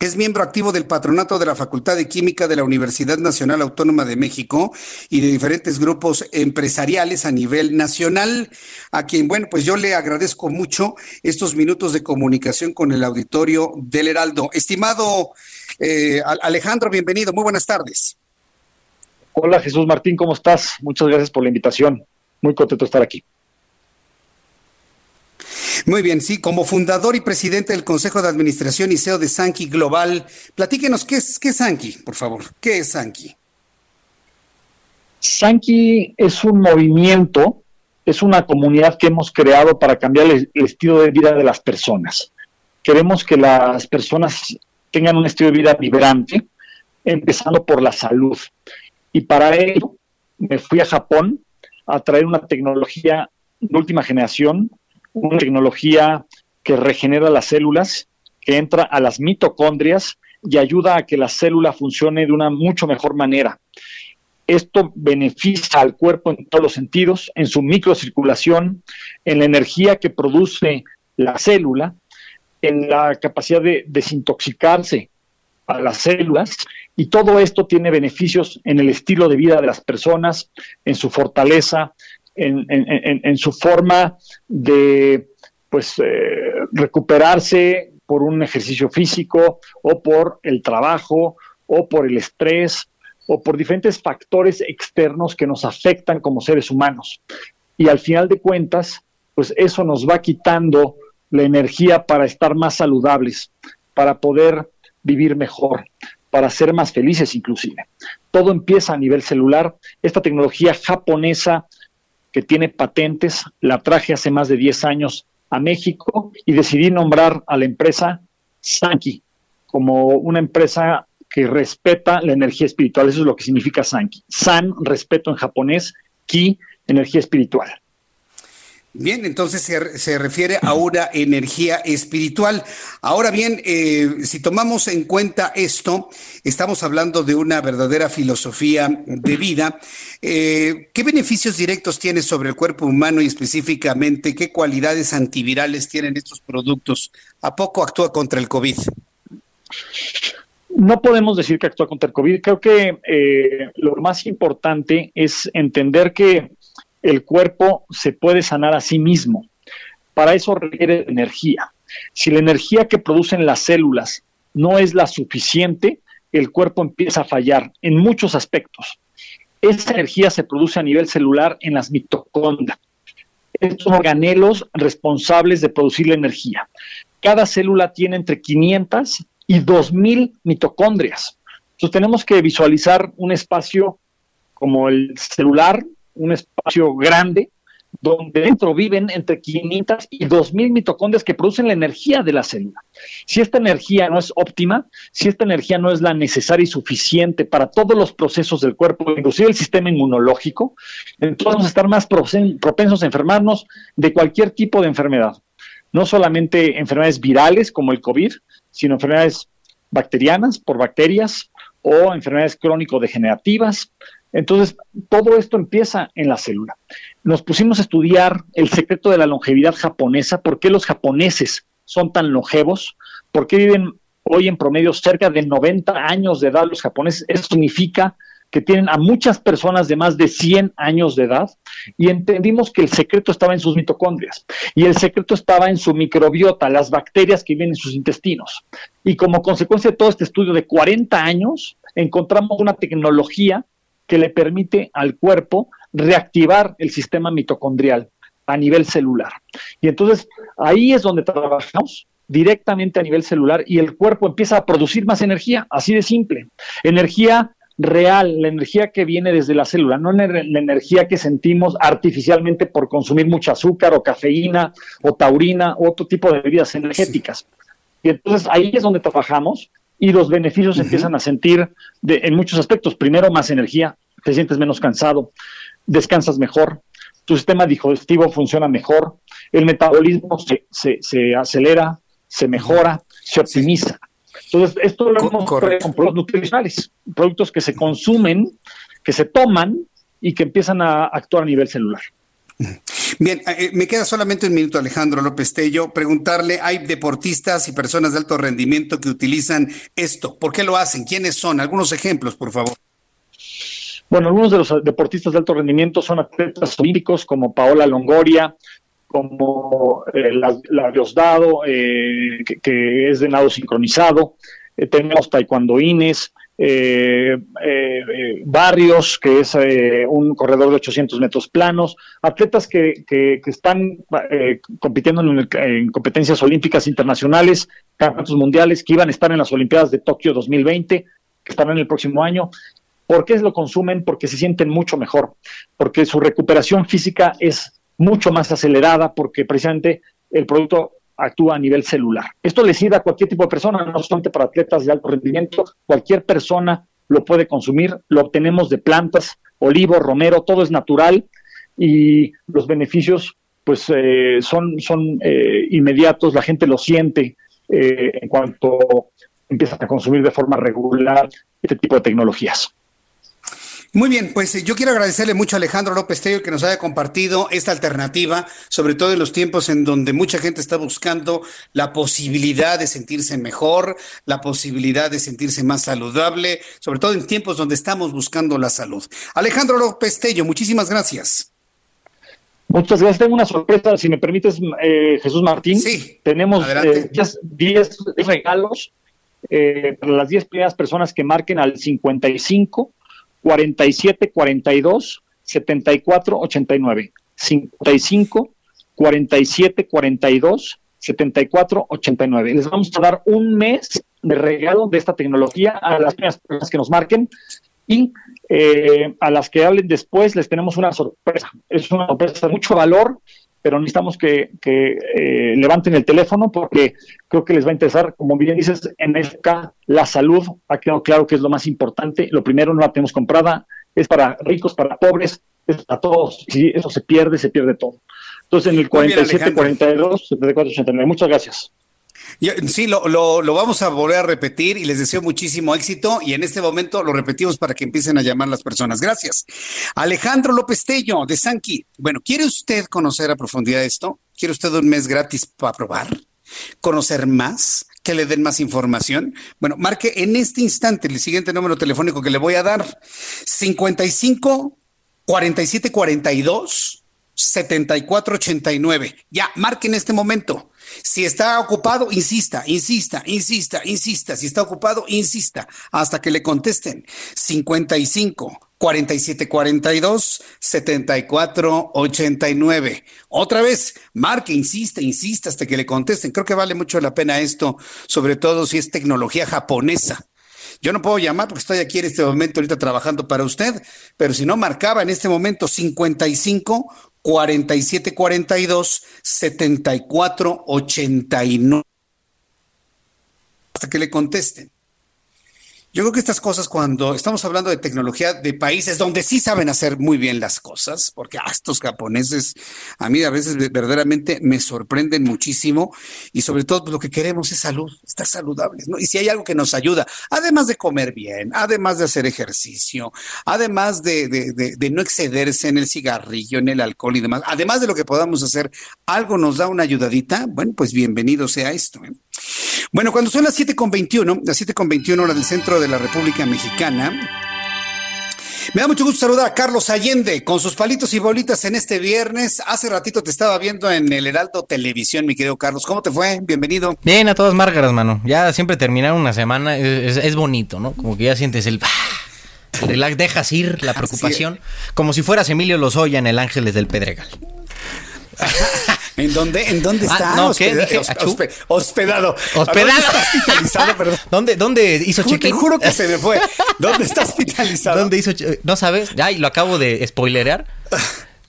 Es miembro activo del patronato de la Facultad de Química de la Universidad Nacional Autónoma de México y de diferentes grupos empresariales a nivel nacional, a quien, bueno, pues yo le agradezco mucho estos minutos de comunicación con el auditorio del Heraldo. Estimado eh, Alejandro, bienvenido, muy buenas tardes. Hola Jesús Martín, ¿cómo estás? Muchas gracias por la invitación. Muy contento de estar aquí. Muy bien, sí, como fundador y presidente del Consejo de Administración y CEO de Sanki Global, platíquenos qué es, qué es por favor. ¿Qué es Sanki? Sanki es un movimiento, es una comunidad que hemos creado para cambiar el, el estilo de vida de las personas. Queremos que las personas tengan un estilo de vida vibrante, empezando por la salud. Y para ello me fui a Japón a traer una tecnología de última generación una tecnología que regenera las células, que entra a las mitocondrias y ayuda a que la célula funcione de una mucho mejor manera. Esto beneficia al cuerpo en todos los sentidos, en su microcirculación, en la energía que produce la célula, en la capacidad de desintoxicarse a las células y todo esto tiene beneficios en el estilo de vida de las personas, en su fortaleza, en, su forma de pues eh, recuperarse por un ejercicio físico o por el trabajo o por el estrés o por diferentes factores externos que nos afectan como seres humanos. Y al final de cuentas, pues eso nos va quitando la energía para estar más saludables, para poder vivir mejor, para ser más felices inclusive. Todo empieza a nivel celular. Esta tecnología japonesa tiene patentes, la traje hace más de 10 años a México y decidí nombrar a la empresa Sanki como una empresa que respeta la energía espiritual. Eso es lo que significa Sanki. San, respeto en japonés, Ki, energía espiritual. Bien, entonces se, refiere a una energía espiritual. Ahora bien, eh, si tomamos en cuenta esto, estamos hablando de una verdadera filosofía de vida. Eh, ¿Qué beneficios directos tiene sobre el cuerpo humano y específicamente qué cualidades antivirales tienen estos productos? ¿A poco actúa contra el COVID? No podemos decir que actúa contra el COVID. Creo que eh, lo más importante es entender que el cuerpo se puede sanar a sí mismo. Para eso requiere energía. Si la energía que producen las células no es la suficiente, el cuerpo empieza a fallar en muchos aspectos. Esa energía se produce a nivel celular en las mitocondrias. Estos organelos responsables de producir la energía. Cada célula tiene entre 500 y 2000 mitocondrias. Entonces tenemos que visualizar un espacio como el celular, un espacio grande donde dentro viven entre 500 y 2000 mitocondrias que producen la energía de la célula. Si esta energía no es óptima, si esta energía no es la necesaria y suficiente para todos los procesos del cuerpo, inclusive el sistema inmunológico, entonces vamos a estar más propensos a enfermarnos de cualquier tipo de enfermedad. No solamente enfermedades virales como el COVID, sino enfermedades bacterianas por bacterias o enfermedades crónico-degenerativas, entonces, todo esto empieza en la célula. Nos pusimos a estudiar el secreto de la longevidad japonesa, por qué los japoneses son tan longevos, por qué viven hoy en promedio cerca de 90 años de edad los japoneses. Eso significa que tienen a muchas personas de más de 100 años de edad y entendimos que el secreto estaba en sus mitocondrias y el secreto estaba en su microbiota, las bacterias que viven en sus intestinos. Y como consecuencia de todo este estudio de 40 años, encontramos una tecnología que le permite al cuerpo reactivar el sistema mitocondrial a nivel celular. Y entonces ahí es donde trabajamos directamente a nivel celular y el cuerpo empieza a producir más energía, así de simple. Energía real, la energía que viene desde la célula, no la energía que sentimos artificialmente por consumir mucho azúcar o cafeína o taurina u otro tipo de bebidas energéticas. Y entonces ahí es donde trabajamos y los beneficios se empiezan a sentir de, en muchos aspectos. Primero, más energía, te sientes menos cansado, descansas mejor, tu sistema digestivo funciona mejor, el metabolismo se, se, acelera, se mejora, se optimiza. Entonces, esto lo hemos con productos nutricionales, productos que se consumen, que se toman y que empiezan a actuar a nivel celular. Bien, eh, me queda solamente un minuto, Alejandro López Tello. Preguntarle, hay deportistas y personas de alto rendimiento que utilizan esto. ¿Por qué lo hacen? ¿Quiénes son? Algunos ejemplos, por favor. Bueno, algunos de los deportistas de alto rendimiento son atletas olímpicos como Paola Longoria, como eh, la, Diosdado, eh, que, es de nado sincronizado. Eh, tenemos taekwondoines, eh, eh, Barrios, que es eh, un corredor de 800 metros planos, atletas que, que, están compitiendo en, competencias olímpicas internacionales, campeonatos mundiales, que iban a estar en las Olimpiadas de Tokio 2020, que estarán el próximo año. ¿Por qué lo consumen? Porque se sienten mucho mejor, porque su recuperación física es mucho más acelerada, porque precisamente el producto actúa a nivel celular. Esto le sirve a cualquier tipo de persona, no solamente para atletas de alto rendimiento, cualquier persona lo puede consumir, lo obtenemos de plantas, olivo, romero, todo es natural y los beneficios pues eh, son, son eh, inmediatos, la gente lo siente eh, en cuanto empieza a consumir de forma regular este tipo de tecnologías. Muy bien, pues eh, yo quiero agradecerle mucho a Alejandro López Tello que nos haya compartido esta alternativa, sobre todo en los tiempos en donde mucha gente está buscando la posibilidad de sentirse mejor, la posibilidad de sentirse más saludable, sobre todo en tiempos donde estamos buscando la salud. Alejandro López Tello, muchísimas gracias. Muchas gracias. Tengo una sorpresa, si me permites, eh, Jesús Martín. Sí. Tenemos 10 eh, regalos para las 10 primeras personas que marquen al 55 47 42 74 89. 55 47 42 74 89. Les vamos a dar un mes de regalo de esta tecnología a las personas que nos marquen y eh, a las que hablen después les tenemos una sorpresa. Es una sorpresa de mucho valor pero necesitamos que, eh, levanten el teléfono porque creo que les va a interesar, como bien dices, en esta la salud ha quedado claro que es lo más importante. Lo primero no la tenemos comprada, es para ricos, para pobres, es para todos. Si eso se pierde, se pierde todo. Entonces en el 47, 42, 74, 89. Muchas gracias. Sí, lo, lo, vamos a volver a repetir y les deseo muchísimo éxito y en este momento lo repetimos para que empiecen a llamar las personas. Gracias. Alejandro López Tello de Sanqui. Bueno, ¿quiere usted conocer a profundidad esto? ¿Quiere usted un mes gratis para probar? ¿Conocer más? ¿Que le den más información? Bueno, marque en este instante el siguiente número telefónico que le voy a dar. 55 47 42 74 89. Ya, marque en este momento. Si está ocupado, insista, insista, insista, insista. Si está ocupado, insista hasta que le contesten. 55 47 42 74 89. Otra vez, marque, insista, insista hasta que le contesten. Creo que vale mucho la pena esto, sobre todo si es tecnología japonesa. Yo no puedo llamar porque estoy aquí en este momento ahorita trabajando para usted, pero si no marcaba en este momento 55 4742 7489 hasta que le contesten. Yo creo que estas cosas, cuando estamos hablando de tecnología de países donde sí saben hacer muy bien las cosas, porque ah, estos japoneses a mí a veces verdaderamente me sorprenden muchísimo y sobre todo pues, lo que queremos es salud, estar saludables, ¿no? Y si hay algo que nos ayuda, además de comer bien, además de hacer ejercicio, además de, de no excederse en el cigarrillo, en el alcohol y demás, además de lo que podamos hacer, algo nos da una ayudadita, bueno, pues bienvenido sea esto. ¿eh? Bueno, cuando son las 7.21, las 7.21 hora del centro de la República Mexicana, me da mucho gusto saludar a Carlos Allende con sus palitos y bolitas en este viernes. Hace ratito te estaba viendo en el Heraldo Televisión, mi querido Carlos. ¿Cómo te fue? Bienvenido. Bien, a todas márgaras, mano. Ya siempre terminar una semana es, bonito, ¿no? Como que ya sientes el... Relax, dejas ir la preocupación, como si fueras Emilio Lozoya en El Ángeles del Pedregal. (laughs) ¿En dónde, en dónde ah, está? no, ¿qué? Dije, hospedado. Hospedado. ¿Dónde está hospitalizado? (laughs) Perdón. ¿Dónde, dónde hizo check Te juro que se me fue. (laughs) ¿Dónde está hospitalizado? ¿Dónde hizo ¿No sabes? Ya, y lo acabo de spoilerear.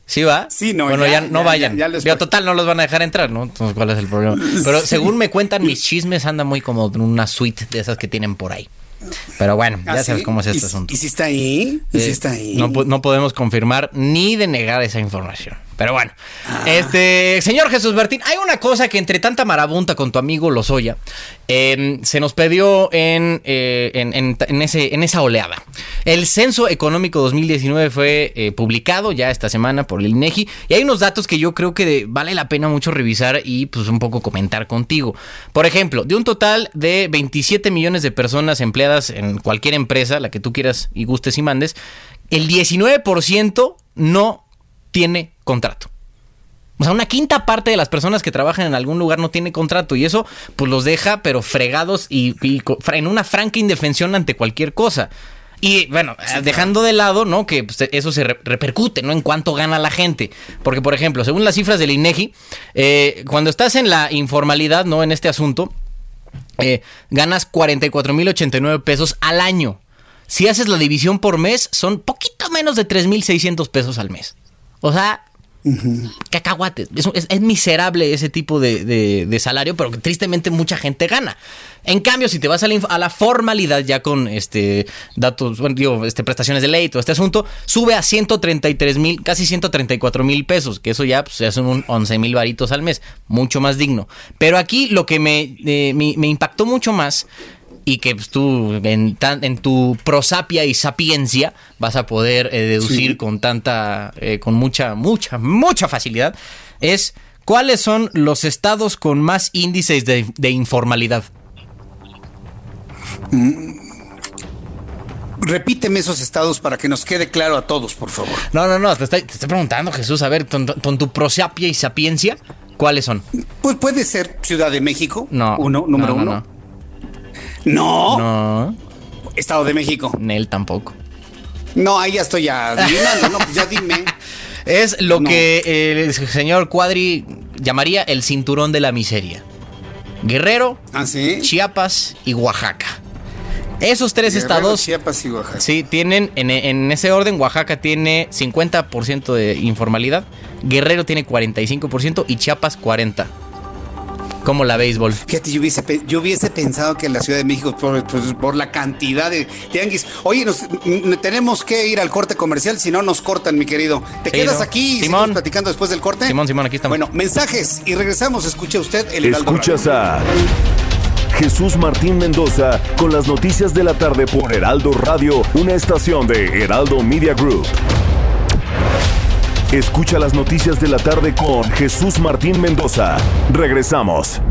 ¿Sí va? Sí, no. Bueno, ya, no vayan. Ya, total, no los van a dejar entrar, ¿no? Entonces, ¿cuál es el problema? Pero según me cuentan mis chismes, anda muy como en una suite de esas que tienen por ahí. Pero bueno, ya ¿Ah, sabes cómo es este asunto. ¿Y si está ahí? ¿Y si eh, está ahí? No, no podemos confirmar ni denegar esa información. Pero bueno, este, señor Jesús Martín, hay una cosa que entre tanta marabunta con tu amigo Lozoya, eh, se nos pidió en, eh, en, en- en ese, en esa oleada. El Censo Económico 2019 fue eh, publicado ya esta semana por el INEGI y hay unos datos que yo creo que vale la pena mucho revisar y pues un poco comentar contigo. Por ejemplo, de un total de 27 millones de personas empleadas en cualquier empresa, la que tú quieras y gustes y mandes, el 19% no tiene contrato. O sea, una quinta parte de las personas que trabajan en algún lugar no tiene contrato y eso pues los deja pero fregados y, en una franca indefensión ante cualquier cosa. Y bueno, dejando de lado, ¿no? Que pues, eso se re- repercute, ¿no? En cuánto gana la gente. Porque, por ejemplo, según las cifras del INEGI, eh, cuando estás en la informalidad, ¿no? En este asunto, eh, ganas 44.089 pesos al año. Si haces la división por mes, son poquito menos de 3.600 pesos al mes. O sea, cacahuates. Es, es- es miserable ese tipo de, de- de salario, pero que tristemente mucha gente gana. En cambio, si te vas a la, a la formalidad ya con este datos, bueno, digo, este, prestaciones de ley, todo este asunto, sube a 133 mil, casi 134 mil pesos, que eso ya pues, ya son un 11 mil varitos al mes, mucho más digno. Pero aquí lo que me, eh, me, me impactó mucho más y que pues, tú en, tan- en tu prosapia y sapiencia vas a poder eh, deducir Sí. con tanta, eh, con mucha, mucha, mucha facilidad, es cuáles son los estados con más índices de, de informalidad. Repíteme esos estados para que nos quede claro a todos, por favor. No, no, no, te estoy, te estoy preguntando, Jesús, a ver, con, con tu prosapia y sapiencia, ¿cuáles son? Pues puede ser Ciudad de México. No. Uno, número no, no, uno. No. No. Estado de México. Nel tampoco. No, ahí ya estoy ya adivinando, no, pues ya dime. (laughs) Es lo que el señor Cuadri llamaría el cinturón de la miseria. Guerrero, ¿Ah, Chiapas y Oaxaca. Esos tres Guerrero, estados Chiapas y Oaxaca. Sí, tienen, en, en ese orden, Oaxaca tiene 50% de informalidad, Guerrero tiene 45% y Chiapas 40%. ¿Cómo la béisbol? Fíjate, yo hubiese, yo hubiese pensado que en la Ciudad de México, por, pues, por la cantidad de tianguis. Oye, nos, tenemos que ir al corte comercial, si no nos cortan, mi querido. ¿Te Sí, quedas no. aquí y Simón. platicando después del corte? Simón, Simón, aquí estamos. Bueno, mensajes y regresamos. Escuche usted el Heraldo Escuchas a Jesús Martín Mendoza con las noticias de la tarde por Heraldo Radio, una estación de Heraldo Media Group. Escucha las noticias de la tarde con Jesús Martín Mendoza. Regresamos.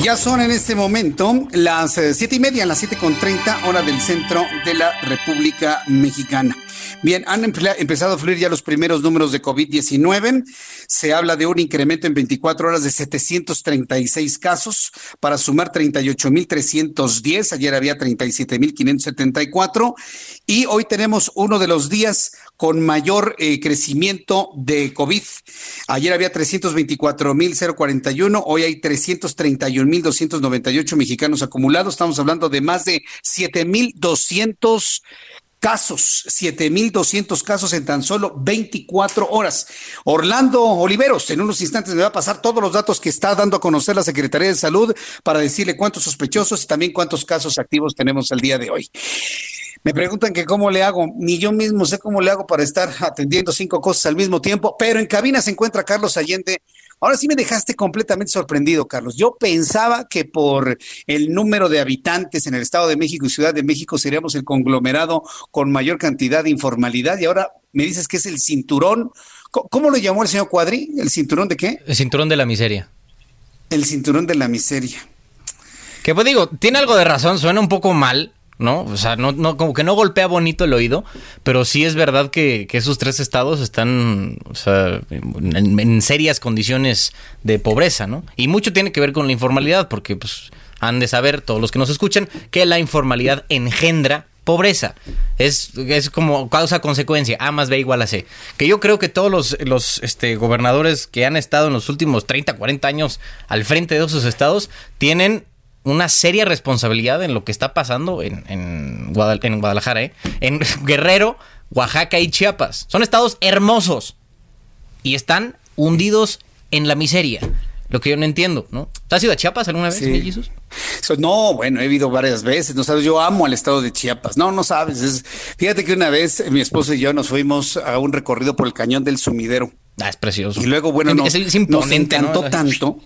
Ya son en este momento las eh, siete y media, las siete con treinta, hora del centro de la República Mexicana. Bien, han empezado a fluir ya los primeros números de COVID-19. Se habla de un incremento en 24 horas de 736 casos para sumar 38.310. Ayer había 37.574. Y hoy tenemos uno de los días con mayor eh, crecimiento de COVID. Ayer había 324.041, hoy hay 331.298 mexicanos acumulados. Estamos hablando de más de 7.200 casos, 7.200 casos en tan solo 24 horas. Orlando Oliveros, en unos instantes me va a pasar todos los datos que está dando a conocer la Secretaría de Salud para decirle cuántos sospechosos y también cuántos casos activos tenemos el día de hoy. Me preguntan que cómo le hago, ni yo mismo sé cómo le hago para estar atendiendo cinco cosas al mismo tiempo, pero en cabina se encuentra Carlos Allende. Ahora sí me dejaste completamente sorprendido, Carlos. Yo pensaba que por el número de habitantes en el Estado de México y Ciudad de México seríamos el conglomerado con mayor cantidad de informalidad y ahora me dices que es el cinturón. ¿Cómo, lo llamó el señor Cuadri? ¿El cinturón de qué? El cinturón de la miseria. El cinturón de la miseria. Que pues digo, tiene algo de razón, suena un poco mal, ¿no? O sea, no, no, como que no golpea bonito el oído, pero sí es verdad que, que esos tres estados están o sea, en, en serias condiciones de pobreza, ¿no? Y mucho tiene que ver con la informalidad, porque pues han de saber todos los que nos escuchan que la informalidad engendra pobreza. Es, es como causa-consecuencia, A más B igual a C. Que yo creo que todos los, los este, gobernadores que han estado en los últimos 30, 40 años al frente de esos estados tienen una seria responsabilidad en lo que está pasando en, en, Guadal- en Guadalajara, ¿eh? en (laughs) Guerrero, Oaxaca y Chiapas. Son estados hermosos y están hundidos en la miseria. lo que yo no entiendo, ¿no? ¿Tú has ido a Chiapas alguna vez, Sí. So, no, bueno, he ido varias veces, no sabes, yo amo al estado de Chiapas, no, no sabes, es- fíjate que una vez mi esposo y yo nos fuimos a un recorrido por el cañón del sumidero. Ah, es precioso. Y luego, bueno, Es- nos, es imponente, nos encantó ¿no? (laughs) tanto,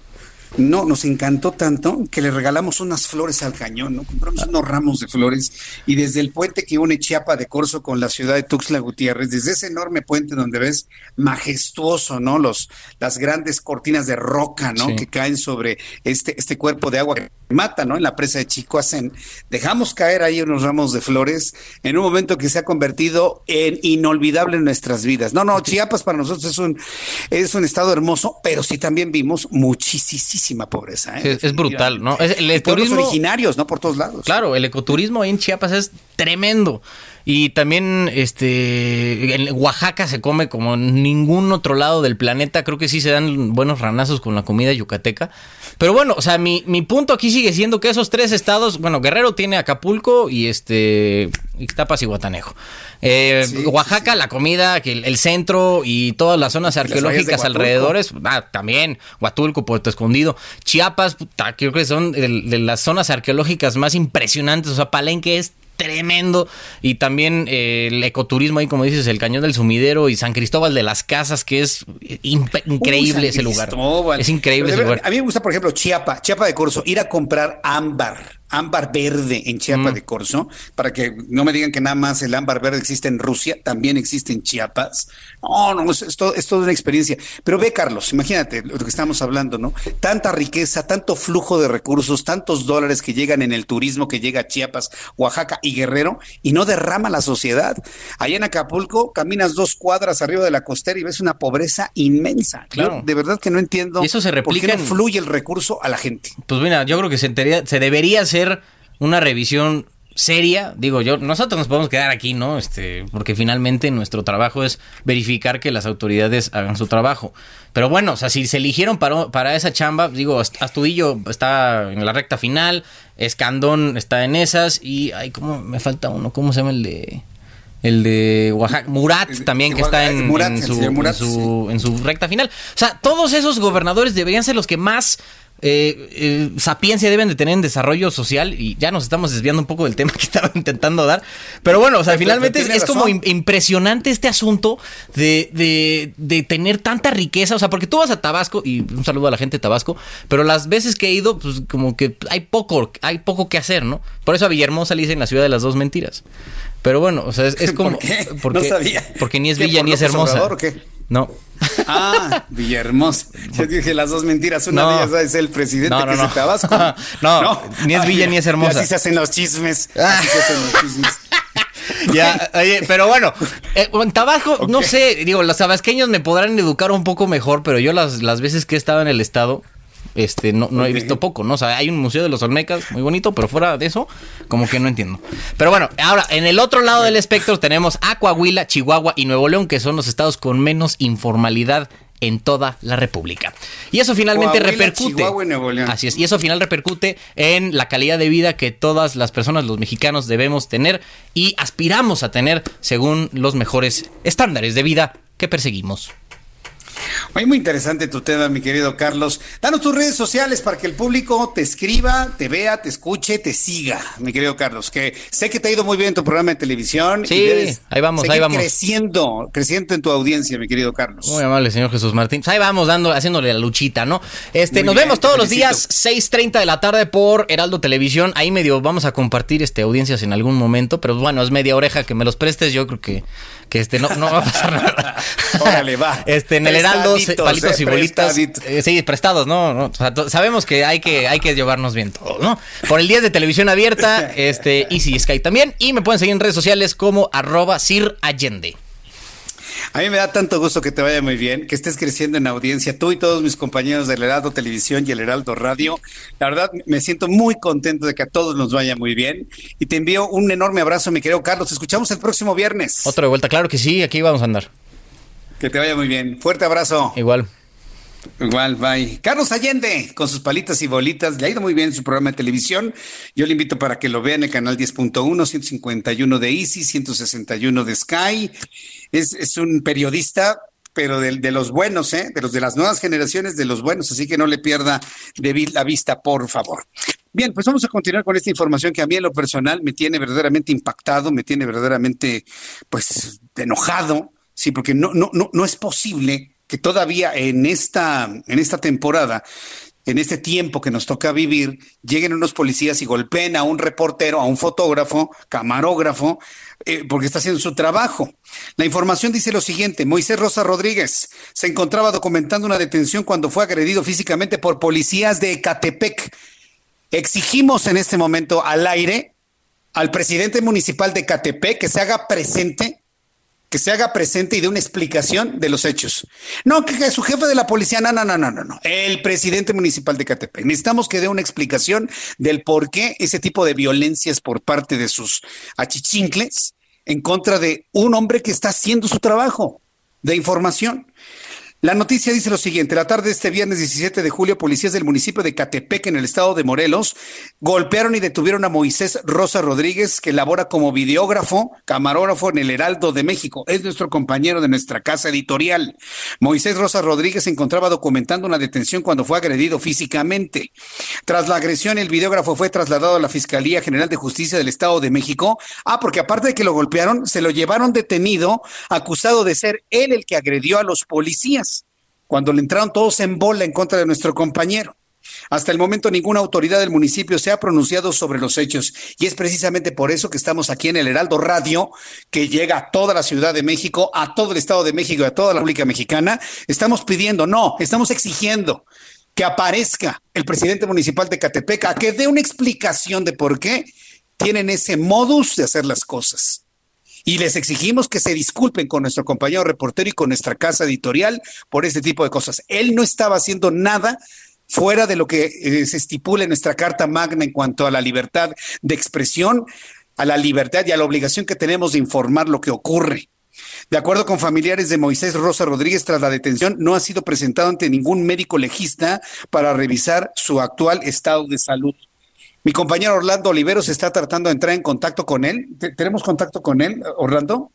no, nos encantó tanto que le regalamos unas flores al cañón, ¿no? Compramos unos ramos de flores y desde el puente que une Chiapa de Corzo con la ciudad de Tuxtla Gutiérrez, desde ese enorme puente donde ves majestuoso, ¿no? Los, las grandes cortinas de roca, ¿no? Sí. Que caen sobre este, este cuerpo de agua que mata, ¿no? En la presa de Chicoacén. Dejamos caer ahí unos ramos de flores en un momento que se ha convertido en inolvidable en nuestras vidas. No, no, Chiapas para nosotros es un, es un estado hermoso, pero sí también vimos muchísima pobreza. ¿eh? Es, es brutal, ¿no? Es- el Y pueblos turismo- originarios, ¿no? Por todos lados. Claro, el ecoturismo ahí en Chiapas es tremendo. Y también este en Oaxaca se come como en ningún otro lado del planeta. Creo que sí se dan buenos ranazos con la comida yucateca. Pero bueno, o sea, mi, mi punto aquí sigue siendo que esos tres estados, bueno, Guerrero tiene Acapulco y este Ixtapas y Guatanejo. Eh, Oaxaca, la comida, que el, el centro y todas las zonas arqueológicas alrededores, ah, también, Huatulco, Puerto Escondido, Chiapas, puta, creo que son de, de las zonas arqueológicas más impresionantes, o sea, Palenque es tremendo. Y también eh, el ecoturismo ahí como dices el cañón del sumidero y San Cristóbal de las Casas que es increíble Uy, ese lugar. Es increíble ese lugar. A mí me gusta, por ejemplo, Chiapa, Chiapa de Corzo, ir a comprar ámbar, ámbar verde en Chiapa Mm. de Corzo, para que no me digan que nada más el ámbar verde existe en Rusia, también existe en Chiapas. No, no, es, es todo, es toda una experiencia. Pero ve, Carlos, imagínate lo que estamos hablando, ¿no? Tanta riqueza, tanto flujo de recursos, tantos dólares que llegan en el turismo que llega a Chiapas, Oaxaca y Guerrero, y no derrama la sociedad. Allá en Acapulco, caminas dos cuadras arriba de la costera y ves una pobreza inmensa. Yo Claro. de verdad que no entiendo Y eso se por replica qué no fluye el recurso a la gente. Pues mira, yo creo que se, entería- se debería hacer una revisión seria. Digo, yo, nosotros nos podemos quedar aquí, ¿no? Este, porque finalmente nuestro trabajo es verificar que las autoridades hagan su trabajo. Pero bueno, o sea, si se eligieron para, para esa chamba, digo, Ast- Astudillo está en la recta final, Escandón está en esas, y ay, ¿cómo me falta uno? ¿Cómo se llama el de el de Oaxaca, Murat también, que está en, Murat, en el su, señor Murat, en, su, en su recta final. O sea, todos esos gobernadores deberían ser los que más eh, eh, sapiencia deben de tener en desarrollo social y ya nos estamos desviando un poco del tema (laughs) que estaba intentando dar. Pero bueno, o sea, Pero- finalmente pero es, como impresionante este asunto de, de, de tener tanta riqueza. O sea, porque tú vas a Tabasco y un saludo a la gente de Tabasco, pero las veces que he ido, pues como que hay poco, hay poco que hacer, ¿no? Por eso a Villahermosa le dicen la ciudad de las dos mentiras. Pero bueno, o sea, es, es (laughs) como. ¿Por qué? Porque, No sabía. Porque ni es ¿Qué, villa ni es hermosa. Obrador o qué? No. (laughs) Ah, Villahermosa. Yo dije las dos mentiras. Una No. de ellas es el presidente No, no, que es de Tabasco. (laughs) No, ni es villa ni es hermosa. Así se hacen los chismes. Así se hacen los chismes. Ya, oye, pero bueno, eh, en Tabasco, no sé, digo, los tabasqueños me podrán educar un poco mejor, pero yo las, las veces que he estado en el estado, este, no, no he visto poco, ¿no? O sea, hay un museo de los Olmecas muy bonito, pero fuera de eso, como que no entiendo. Pero bueno, ahora, en el otro lado del espectro tenemos a Coahuila, Chihuahua y Nuevo León, que son los estados con menos informalidad en toda la República. Y eso finalmente Coahuila, repercute. Chihuahua y Nuevo León. Así es. Y eso final repercute en la calidad de vida que todas las personas, los mexicanos, debemos tener y aspiramos a tener según los mejores estándares de vida que perseguimos. Oye, muy interesante tu tema, mi querido Carlos. Danos tus redes sociales para que el público te escriba, te vea, te escuche, te siga, mi querido Carlos. Que sé que te ha ido muy bien en tu programa de televisión. Sí, y debes ahí vamos, ahí vamos. Creciendo, creciendo en tu audiencia, mi querido Carlos. Muy amable, señor Jesús Martín. Pues ahí vamos dando, haciéndole la luchita, ¿no? Este, Muy nos bien, vemos todos los días, 6:30 de la tarde por Heraldo Televisión. Ahí medio vamos a compartir este audiencias en algún momento, pero bueno, es media oreja que me los prestes, yo creo que, que este no, no va a pasar nada. (laughs) Órale, va. Este, en el Heraldo, palitos eh, y bolitas. prestaditos. eh, sí, prestados, ¿no? no, o sea, sabemos que hay que, hay que llevarnos bien todos, ¿no? Por el 10 de televisión abierta, (laughs) este, Easy Sky también. Y me pueden seguir en redes sociales como arroba Sir Allende. A mí me da tanto gusto que te vaya muy bien, que estés creciendo en audiencia, tú y todos mis compañeros del Heraldo Televisión y el Heraldo Radio. La verdad, me siento muy contento de que a todos nos vaya muy bien. Y te envío un enorme abrazo, mi querido Carlos. Te escuchamos el próximo viernes. Otro de vuelta, claro que sí, aquí vamos a andar. Que te vaya muy bien. Fuerte abrazo. Igual. Igual, bye. Carlos Allende, con sus palitas y bolitas, le ha ido muy bien en su programa de televisión. Yo le invito para que lo vea en el canal 10.1, 151 de Easy, 161 de Sky. Es, es un periodista pero de, de, los buenos, ¿eh? de los de las nuevas generaciones, de los buenos, así que no le pierda de la vista, por favor. Bien, pues vamos a continuar con esta información que a mí en lo personal me tiene verdaderamente impactado, me tiene verdaderamente, pues, enojado, sí, porque no, no, no, no es posible que todavía en esta, en esta temporada en este tiempo que nos toca vivir, lleguen unos policías y golpeen a un reportero, a un fotógrafo, camarógrafo, eh, porque está haciendo su trabajo. La información dice lo siguiente, Moisés Rosa Rodríguez se encontraba documentando una detención cuando fue agredido físicamente por policías de Ecatepec. Exigimos en este momento al aire al presidente municipal de Ecatepec que se haga presente que se haga presente y dé una explicación de los hechos. No, que, su jefe de la policía, no, no, no, no, no, no. El presidente municipal de Catepec. Necesitamos que dé una explicación del por qué ese tipo de violencias por parte de sus achichincles en contra de un hombre que está haciendo su trabajo de información. La noticia dice lo siguiente, la tarde de este viernes 17 de julio, policías del municipio de Catepec, en el estado de Morelos, golpearon y detuvieron a Moisés Rosa Rodríguez, que labora como videógrafo, camarógrafo en el Heraldo de México. Es nuestro compañero de nuestra casa editorial. Moisés Rosa Rodríguez se encontraba documentando una detención cuando fue agredido físicamente. Tras la agresión, el videógrafo fue trasladado a la Fiscalía General de Justicia del Estado de México. Ah, porque aparte de que lo golpearon, se lo llevaron detenido, acusado de ser él el que agredió a los policías cuando le entraron todos en bola en contra de nuestro compañero. Hasta el momento ninguna autoridad del municipio se ha pronunciado sobre los hechos y es precisamente por eso que estamos aquí en el Heraldo Radio, que llega a toda la Ciudad de México, a todo el Estado de México y a toda la República Mexicana. Estamos pidiendo, no, estamos exigiendo que aparezca el presidente municipal de Catepec a que dé una explicación de por qué tienen ese modus de hacer las cosas y les exigimos que se disculpen con nuestro compañero reportero y con nuestra casa editorial por este tipo de cosas. Él no estaba haciendo nada fuera de lo que eh, se estipula en nuestra Carta Magna en cuanto a la libertad de expresión, a la libertad y a la obligación que tenemos de informar lo que ocurre. De acuerdo con familiares de Moisés Rosa Rodríguez, tras la detención, no ha sido presentado ante ningún médico legista para revisar su actual estado de salud. Mi compañero Orlando Oliveros está tratando de entrar en contacto con él. ¿Tenemos contacto con él, Orlando?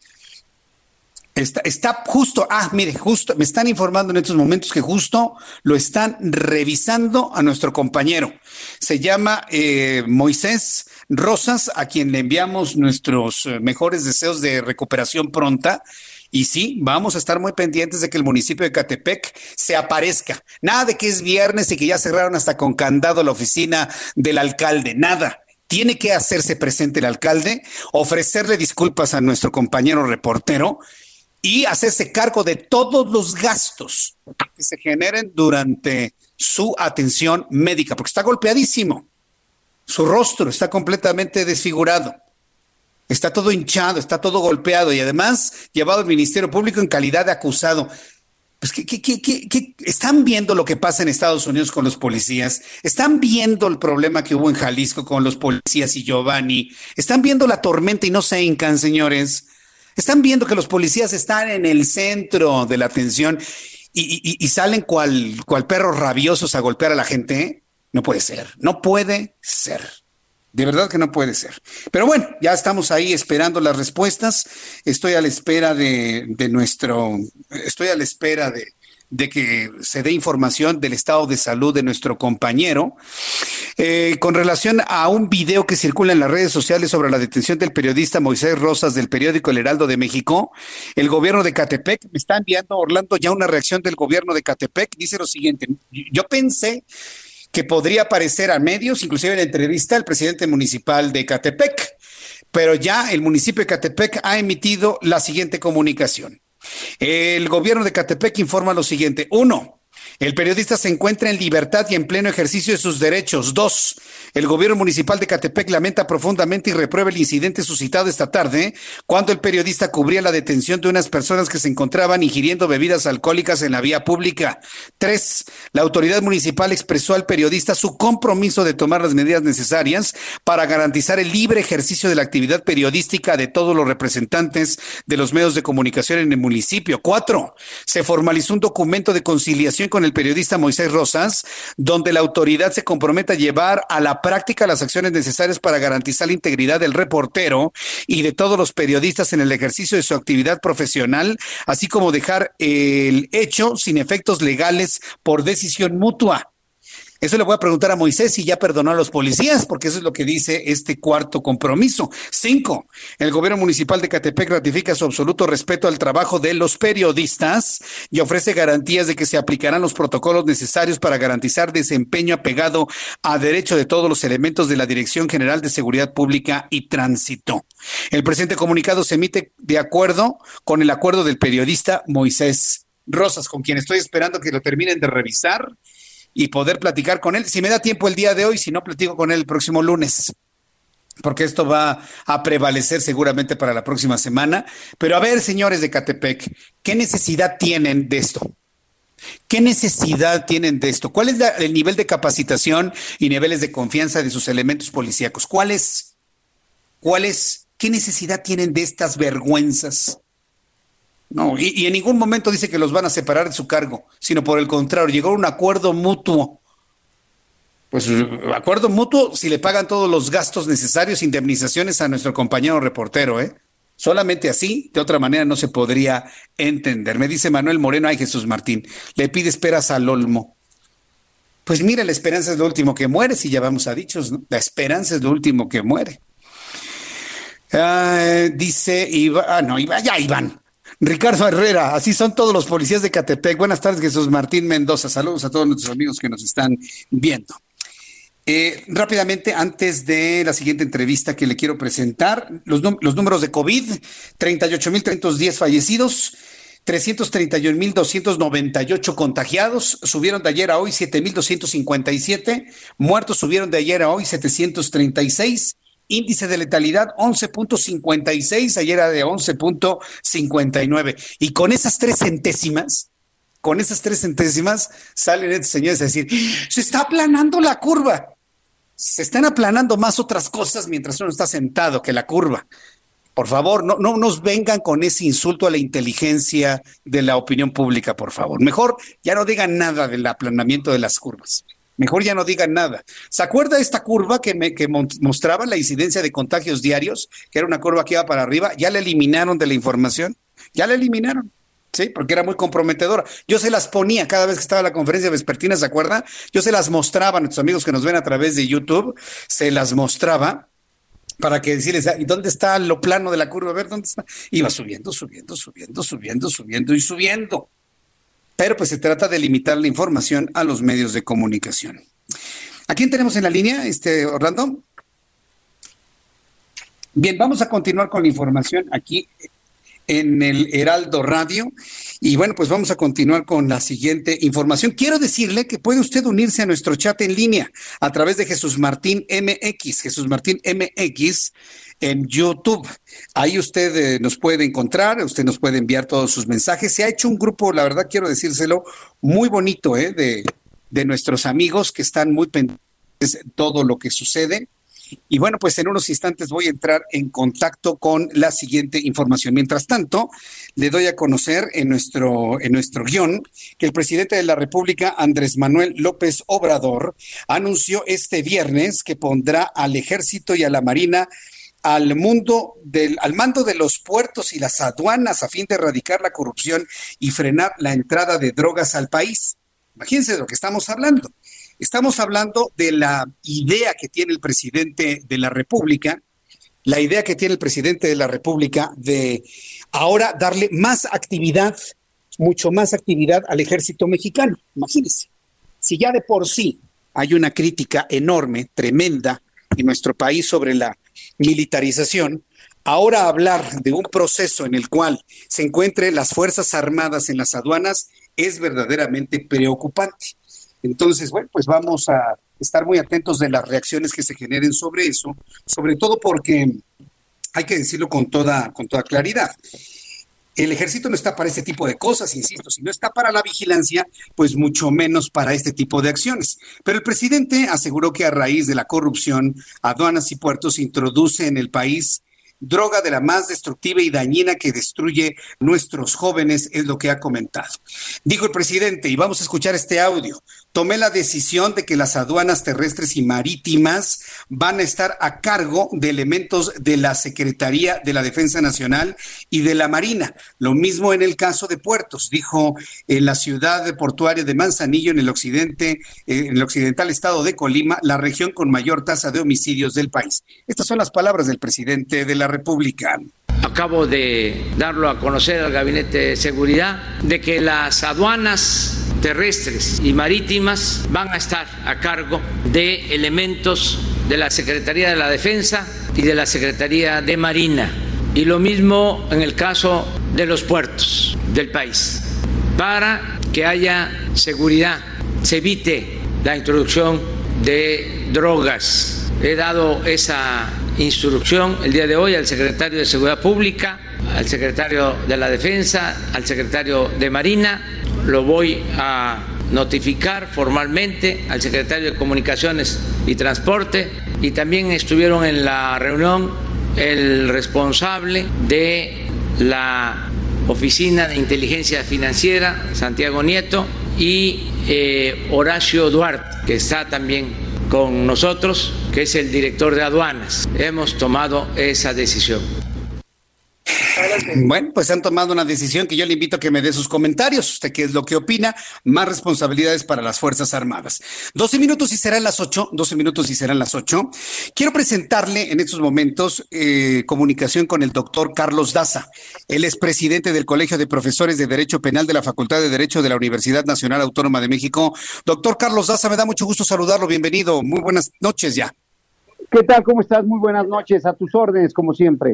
Está, está, justo, ah, mire, justo, me están informando en estos momentos que justo lo están revisando a nuestro compañero. Se llama eh, Moisés Rosas, a quien le enviamos nuestros eh, mejores deseos de recuperación pronta. Y sí, vamos a estar muy pendientes de que el municipio de Catepec se aparezca. Nada de que es viernes y que ya cerraron hasta con candado la oficina del alcalde. Nada. Tiene que hacerse presente el alcalde, ofrecerle disculpas a nuestro compañero reportero y hacerse cargo de todos los gastos que se generen durante su atención médica, porque está golpeadísimo. Su rostro está completamente desfigurado. Está todo hinchado, está todo golpeado y además llevado al Ministerio Público en calidad de acusado. Pues, ¿qué, qué, qué, están viendo lo que pasa en Estados Unidos con los policías? ¿Están viendo el problema que hubo en Jalisco con los policías y Giovanni? ¿Están viendo la tormenta y no se hincan, señores? ¿Están viendo que los policías están en el centro de la atención y, y salen cual, cual perros rabiosos a golpear a la gente? No puede ser, no puede ser. De verdad que no puede ser. Pero bueno, ya estamos ahí esperando las respuestas. Estoy a la espera de, nuestro, estoy a la espera de, que se dé información del estado de salud de nuestro compañero. Eh, con relación a un video que circula en las redes sociales sobre la detención del periodista Moisés Rosas del periódico El Heraldo de México, el gobierno de Catepec me está enviando, Orlando, ya una reacción del gobierno de Catepec. Dice lo siguiente, yo pensé que podría aparecer a medios, inclusive en la entrevista el presidente municipal de Catepec, pero ya el municipio de Catepec ha emitido la siguiente comunicación. El gobierno de Catepec informa lo siguiente. Uno, el periodista se encuentra en libertad y en pleno ejercicio de sus derechos. Dos, el gobierno municipal de Catepec lamenta profundamente y reprueba el incidente suscitado esta tarde cuando el periodista cubría la detención de unas personas que se encontraban ingiriendo bebidas alcohólicas en la vía pública. Tres, la autoridad municipal expresó al periodista su compromiso de tomar las medidas necesarias para garantizar el libre ejercicio de la actividad periodística de todos los representantes de los medios de comunicación en el municipio. Cuatro, se formalizó un documento de conciliación con el periodista Moisés Rosas, donde la autoridad se compromete a llevar a la práctica las acciones necesarias para garantizar la integridad del reportero y de todos los periodistas en el ejercicio de su actividad profesional, así como dejar el hecho sin efectos legales por decisión mutua. Eso le voy a preguntar a Moisés si ya perdonó a los policías, porque eso es lo que dice este cuarto compromiso. Cinco, el gobierno municipal de Catepec ratifica su absoluto respeto al trabajo de los periodistas y ofrece garantías de que se aplicarán los protocolos necesarios para garantizar desempeño apegado a derecho de todos los elementos de la Dirección General de Seguridad Pública y Tránsito. El presente comunicado se emite de acuerdo con el acuerdo del periodista Moisés Rosas, con quien estoy esperando que lo terminen de revisar y poder platicar con él. Si me da tiempo el día de hoy, si no, platico con él el próximo lunes porque esto va a prevalecer seguramente para la próxima semana. Pero a ver, señores de Catepec, ¿qué necesidad tienen de esto? ¿Qué necesidad tienen de esto? ¿Cuál es el nivel de capacitación y niveles de confianza de sus elementos policíacos? ¿Cuál es? ¿Cuál es? ¿Qué necesidad tienen de estas vergüenzas? No, y, y, en ningún momento dice que los van a separar de su cargo, sino por el contrario, llegó a un acuerdo mutuo. Pues acuerdo mutuo si le pagan todos los gastos necesarios, indemnizaciones a nuestro compañero reportero, ¿eh? Solamente así, de otra manera no se podría entender. Me dice Manuel Moreno, ay Jesús Martín, le pide esperas al Olmo. Pues mira, la esperanza es lo último que muere, si ya vamos a dichos. La esperanza es lo último que muere. Uh, dice Iván, ah, no, Iván, Iván. Ricardo Herrera, así son todos los policías de Catepec. Buenas tardes, Jesús Martín Mendoza. Saludos a todos nuestros amigos que nos están viendo. Eh, rápidamente, antes de la siguiente entrevista que le quiero presentar, los, los números de COVID, 38.310 fallecidos, 331.298 contagiados, subieron de ayer a hoy 7.257, muertos subieron de ayer a hoy 736 índice de letalidad 11.56, ayer era de 11.59. Y con esas tres centésimas, con esas tres centésimas, salen estos señores a decir, se está aplanando la curva. Se están aplanando más otras cosas mientras uno está sentado que la curva. Por favor, no, no nos vengan con ese insulto a la inteligencia de la opinión pública, por favor. Mejor ya no digan nada del aplanamiento de las curvas. Mejor ya no digan nada. ¿Se acuerda esta curva que, me, que mostraba la incidencia de contagios diarios? Que era una curva que iba para arriba. ¿Ya la eliminaron de la información? Ya la eliminaron. Sí, porque era muy comprometedora. Yo se las ponía cada vez que estaba la conferencia vespertina, ¿se acuerda? Yo se las mostraba a nuestros amigos que nos ven a través de YouTube, se las mostraba para que decirles, ¿y dónde está lo plano de la curva? A ver, ¿dónde está? Iba subiendo, subiendo, subiendo, subiendo, subiendo y subiendo pero pues se trata de limitar la información a los medios de comunicación. ¿A quién tenemos en la línea, este Orlando? Bien, vamos a continuar con la información aquí en el Heraldo Radio. Y bueno, pues vamos a continuar con la siguiente información. Quiero decirle que puede usted unirse a nuestro chat en línea a través de Jesús Martín MX. Jesús Martín MX en YouTube. Ahí usted eh, nos puede encontrar, usted nos puede enviar todos sus mensajes. Se ha hecho un grupo, la verdad quiero decírselo, muy bonito, ¿eh? de, de nuestros amigos que están muy pendientes de todo lo que sucede. Y bueno, pues en unos instantes voy a entrar en contacto con la siguiente información. Mientras tanto, le doy a conocer en nuestro, en nuestro guion que el presidente de la República, Andrés Manuel López Obrador, anunció este viernes que pondrá al ejército y a la marina al mundo del, al mando de los puertos y las aduanas a fin de erradicar la corrupción y frenar la entrada de drogas al país. Imagínense de lo que estamos hablando. Estamos hablando de la idea que tiene el presidente de la República, la idea que tiene el presidente de la República de ahora darle más actividad, mucho más actividad al ejército mexicano. Imagínense, si ya de por sí hay una crítica enorme, tremenda en nuestro país sobre la militarización, ahora hablar de un proceso en el cual se encuentren las Fuerzas Armadas en las aduanas es verdaderamente preocupante. Entonces, bueno, pues vamos a estar muy atentos de las reacciones que se generen sobre eso, sobre todo porque hay que decirlo con toda, con toda claridad. El ejército no está para este tipo de cosas, insisto, si no está para la vigilancia, pues mucho menos para este tipo de acciones. Pero el presidente aseguró que a raíz de la corrupción, aduanas y puertos introduce en el país droga de la más destructiva y dañina que destruye nuestros jóvenes, es lo que ha comentado. Dijo el presidente, y vamos a escuchar este audio, tomé la decisión de que las aduanas terrestres y marítimas van a estar a cargo de elementos de la Secretaría de la Defensa Nacional y de la Marina. Lo mismo en el caso de puertos, dijo en la ciudad portuaria de Manzanillo, en el occidente, eh, en el occidental estado de Colima, la región con mayor tasa de homicidios del país. Estas son las palabras del presidente de la República. Acabo de darlo a conocer al Gabinete de Seguridad de que las aduanas terrestres y marítimas van a estar a cargo de elementos de la Secretaría de la Defensa y de la Secretaría de Marina. Y lo mismo en el caso de los puertos del país, para que haya seguridad, se evite la introducción de drogas. He dado esa instrucción el día de hoy al secretario de Seguridad Pública, al secretario de la Defensa, al secretario de Marina. Lo voy a notificar formalmente al secretario de Comunicaciones y Transporte y también estuvieron en la reunión el responsable de la Oficina de Inteligencia Financiera, Santiago Nieto, y eh, Horacio Duarte, que está también con nosotros, que es el director de aduanas. Hemos tomado esa decisión. Bueno, pues han tomado una decisión que yo le invito a que me dé sus comentarios. ¿Usted qué es lo que opina? Más responsabilidades para las Fuerzas Armadas. 12 minutos y serán las 8. 12 minutos y serán las 8. Quiero presentarle en estos momentos eh, comunicación con el doctor Carlos Daza. Él es presidente del Colegio de Profesores de Derecho Penal de la Facultad de Derecho de la Universidad Nacional Autónoma de México. Doctor Carlos Daza, me da mucho gusto saludarlo. Bienvenido. Muy buenas noches ya. ¿Qué tal? ¿Cómo estás? Muy buenas noches. A tus órdenes, como siempre.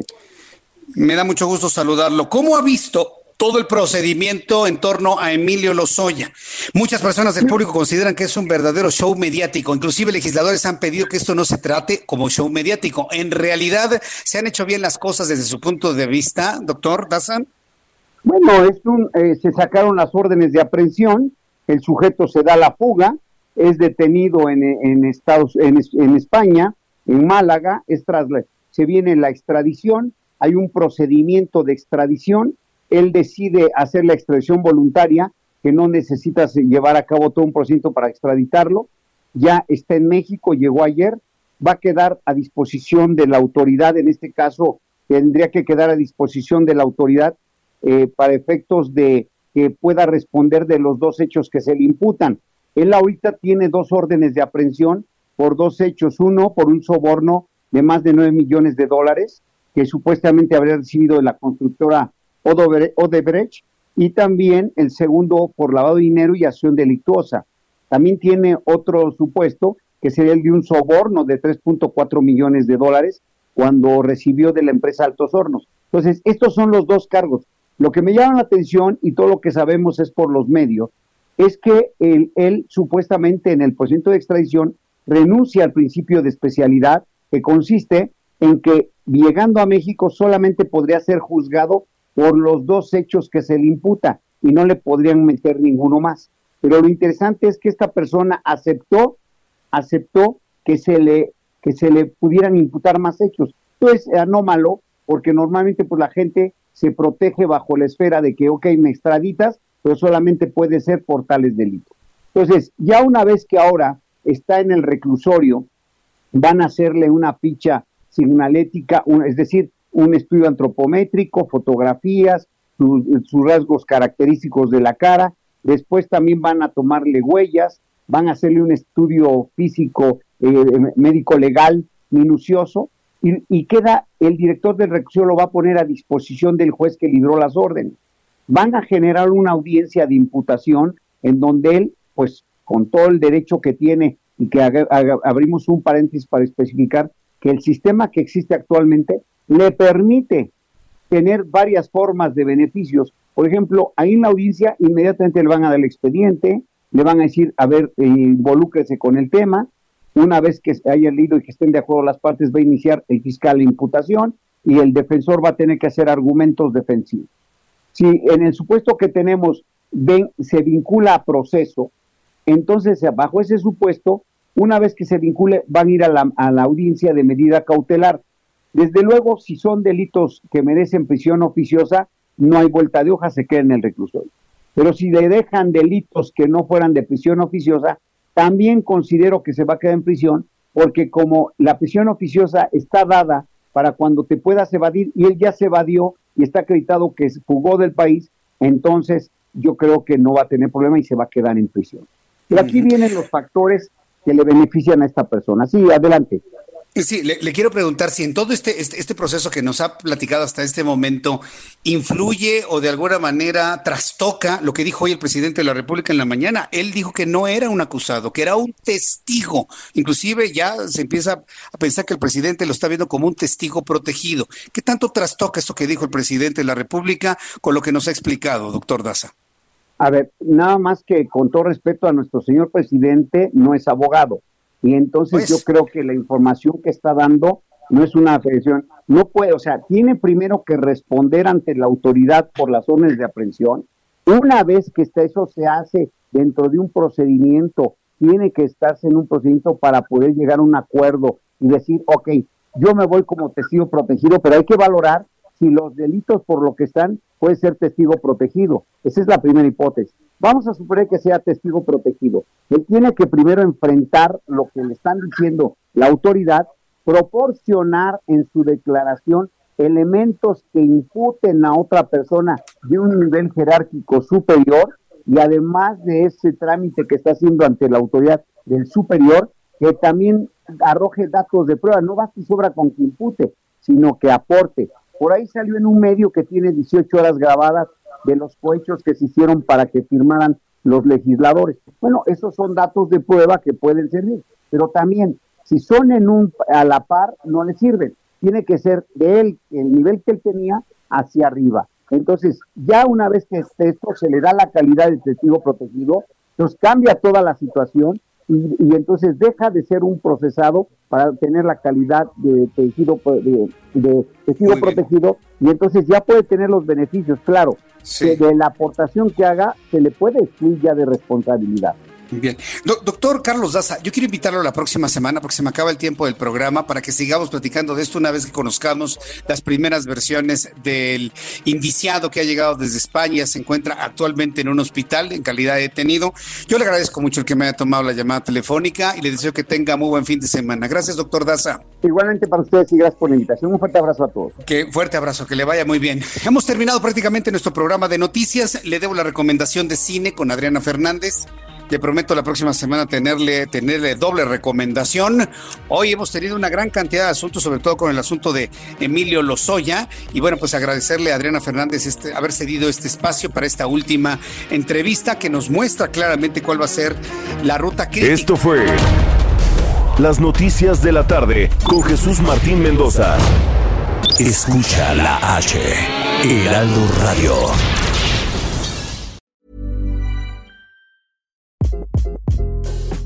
Me da mucho gusto saludarlo. ¿Cómo ha visto todo el procedimiento en torno a Emilio Lozoya? Muchas personas del público consideran que es un verdadero show mediático. Inclusive legisladores han pedido que esto no se trate como show mediático. ¿En realidad se han hecho bien las cosas desde su punto de vista, doctor Dazan? Bueno, es un, eh, se sacaron las órdenes de aprehensión, el sujeto se da la fuga, es detenido en, en Estados, en, España, en Málaga, es tras, se viene la extradición, hay un procedimiento de extradición, él decide hacer la extradición voluntaria, que no necesita llevar a cabo todo un procedimiento para extraditarlo, ya está en México, llegó ayer, va a quedar a disposición de la autoridad, en este caso tendría que quedar a disposición de la autoridad eh, para efectos de que pueda responder de los dos hechos que se le imputan. Él ahorita tiene dos órdenes de aprehensión por dos hechos, uno por un soborno de más de nueve millones de dólares que supuestamente habría recibido de la constructora Odebrecht, y también el segundo por lavado de dinero y acción delictuosa. También tiene otro supuesto, que sería el de un soborno de 3.4 millones de dólares cuando recibió de la empresa Altos Hornos. Entonces, estos son los dos cargos. Lo que me llama la atención, y todo lo que sabemos es por los medios, es que él, supuestamente en el procedimiento de extradición renuncia al principio de especialidad, que consiste en que llegando a México solamente podría ser juzgado por los dos hechos que se le imputa y no le podrían meter ninguno más. Pero lo interesante es que esta persona aceptó, aceptó que se le, que se le pudieran imputar más hechos. Entonces es anómalo porque normalmente pues la gente se protege bajo la esfera de que, ok, me extraditas, pero solamente puede ser por tales delitos. Entonces, ya una vez que ahora está en el reclusorio, van a hacerle una ficha signalética, es decir, un estudio antropométrico, fotografías, sus rasgos característicos de la cara. Después también van a tomarle huellas, van a hacerle un estudio físico, eh, médico legal minucioso y, queda el director del reclusorio lo va a poner a disposición del juez que libró las órdenes. Van a generar una audiencia de imputación en donde él, pues con todo el derecho que tiene y que abrimos un paréntesis para especificar, que el sistema que existe actualmente le permite tener varias formas de beneficios. Por ejemplo, ahí en la audiencia inmediatamente le van a dar el expediente, le van a decir, a ver, eh, involúcrese con el tema. Una vez que haya leído y que estén de acuerdo las partes, va a iniciar el fiscal la imputación y el defensor va a tener que hacer argumentos defensivos. Si en el supuesto que tenemos se vincula a proceso, entonces bajo ese supuesto una vez que se vincule, van a ir a la, audiencia de medida cautelar. Desde luego, si son delitos que merecen prisión oficiosa, no hay vuelta de hoja, se queda en el reclusorio. Pero si le dejan delitos que no fueran de prisión oficiosa, también considero que se va a quedar en prisión, porque como la prisión oficiosa está dada para cuando te puedas evadir y él ya se evadió y está acreditado que fugó del país, entonces yo creo que no va a tener problema y se va a quedar en prisión. Pero aquí vienen los factores que le benefician a esta persona. Sí, adelante. Sí, le, quiero preguntar si en todo este, este, este, proceso que nos ha platicado hasta este momento influye o de alguna manera trastoca lo que dijo hoy el presidente de la República en la mañana. Él dijo que no era un acusado, que era un testigo. Inclusive ya se empieza a pensar que el presidente lo está viendo como un testigo protegido. ¿Qué tanto trastoca esto que dijo el presidente de la República con lo que nos ha explicado, doctor Daza? A ver, nada más que con todo respeto a nuestro señor presidente, no es abogado y entonces yo pues creo que la información que está dando no es una afección, no puede, o sea, tiene primero que responder ante la autoridad por las órdenes de aprehensión. Una vez que está, eso se hace dentro de un procedimiento, tiene que estarse en un procedimiento para poder llegar a un acuerdo y decir, ok, yo me voy como testigo protegido, pero hay que valorar si los delitos por lo que están puede ser testigo protegido. Esa es la primera hipótesis. Vamos a suponer que sea testigo protegido. Él tiene que primero enfrentar lo que le están diciendo la autoridad, proporcionar en su declaración elementos que imputen a otra persona de un nivel jerárquico superior y además de ese trámite que está haciendo ante la autoridad del superior, que también arroje datos de prueba, no basta y sobra con que impute, sino que aporte. Por ahí salió en un medio que tiene 18 horas grabadas de los cohechos que se hicieron para que firmaran los legisladores. Bueno, esos son datos de prueba que pueden servir, pero también si son en un a la par no le sirven. Tiene que ser de él el nivel que él tenía hacia arriba. Entonces, ya una vez que esto se le da la calidad de testigo protegido, nos cambia toda la situación y, entonces deja de ser un procesado para tener la calidad de tejido de, de testigo protegido y entonces ya puede tener los beneficios, claro, de la aportación que haga se le puede excluir ya de responsabilidad. Bien. doctor Carlos Daza, yo quiero invitarlo la próxima semana porque se me acaba el tiempo del programa para que sigamos platicando de esto una vez que conozcamos las primeras versiones del indiciado que ha llegado desde España, se encuentra actualmente en un hospital en calidad de detenido. Yo le agradezco mucho el que me haya tomado la llamada telefónica y le deseo que tenga muy buen fin de semana. Gracias, doctor Daza. Igualmente para ustedes y gracias por la invitación. Un fuerte abrazo a todos. Que fuerte abrazo, que le vaya muy bien. Hemos terminado prácticamente nuestro programa de noticias. Le debo la recomendación de cine con Adriana Fernández. Le prometo la próxima semana tenerle, tenerle doble recomendación. Hoy hemos tenido una gran cantidad de asuntos, sobre todo con el asunto de Emilio Lozoya. Y bueno, pues agradecerle a Adriana Fernández este, haber cedido este espacio para esta última entrevista que nos muestra claramente cuál va a ser la ruta crítica. Esto fue Las Noticias de la Tarde con Jesús Martín Mendoza. Escucha la H, Heraldo Radio.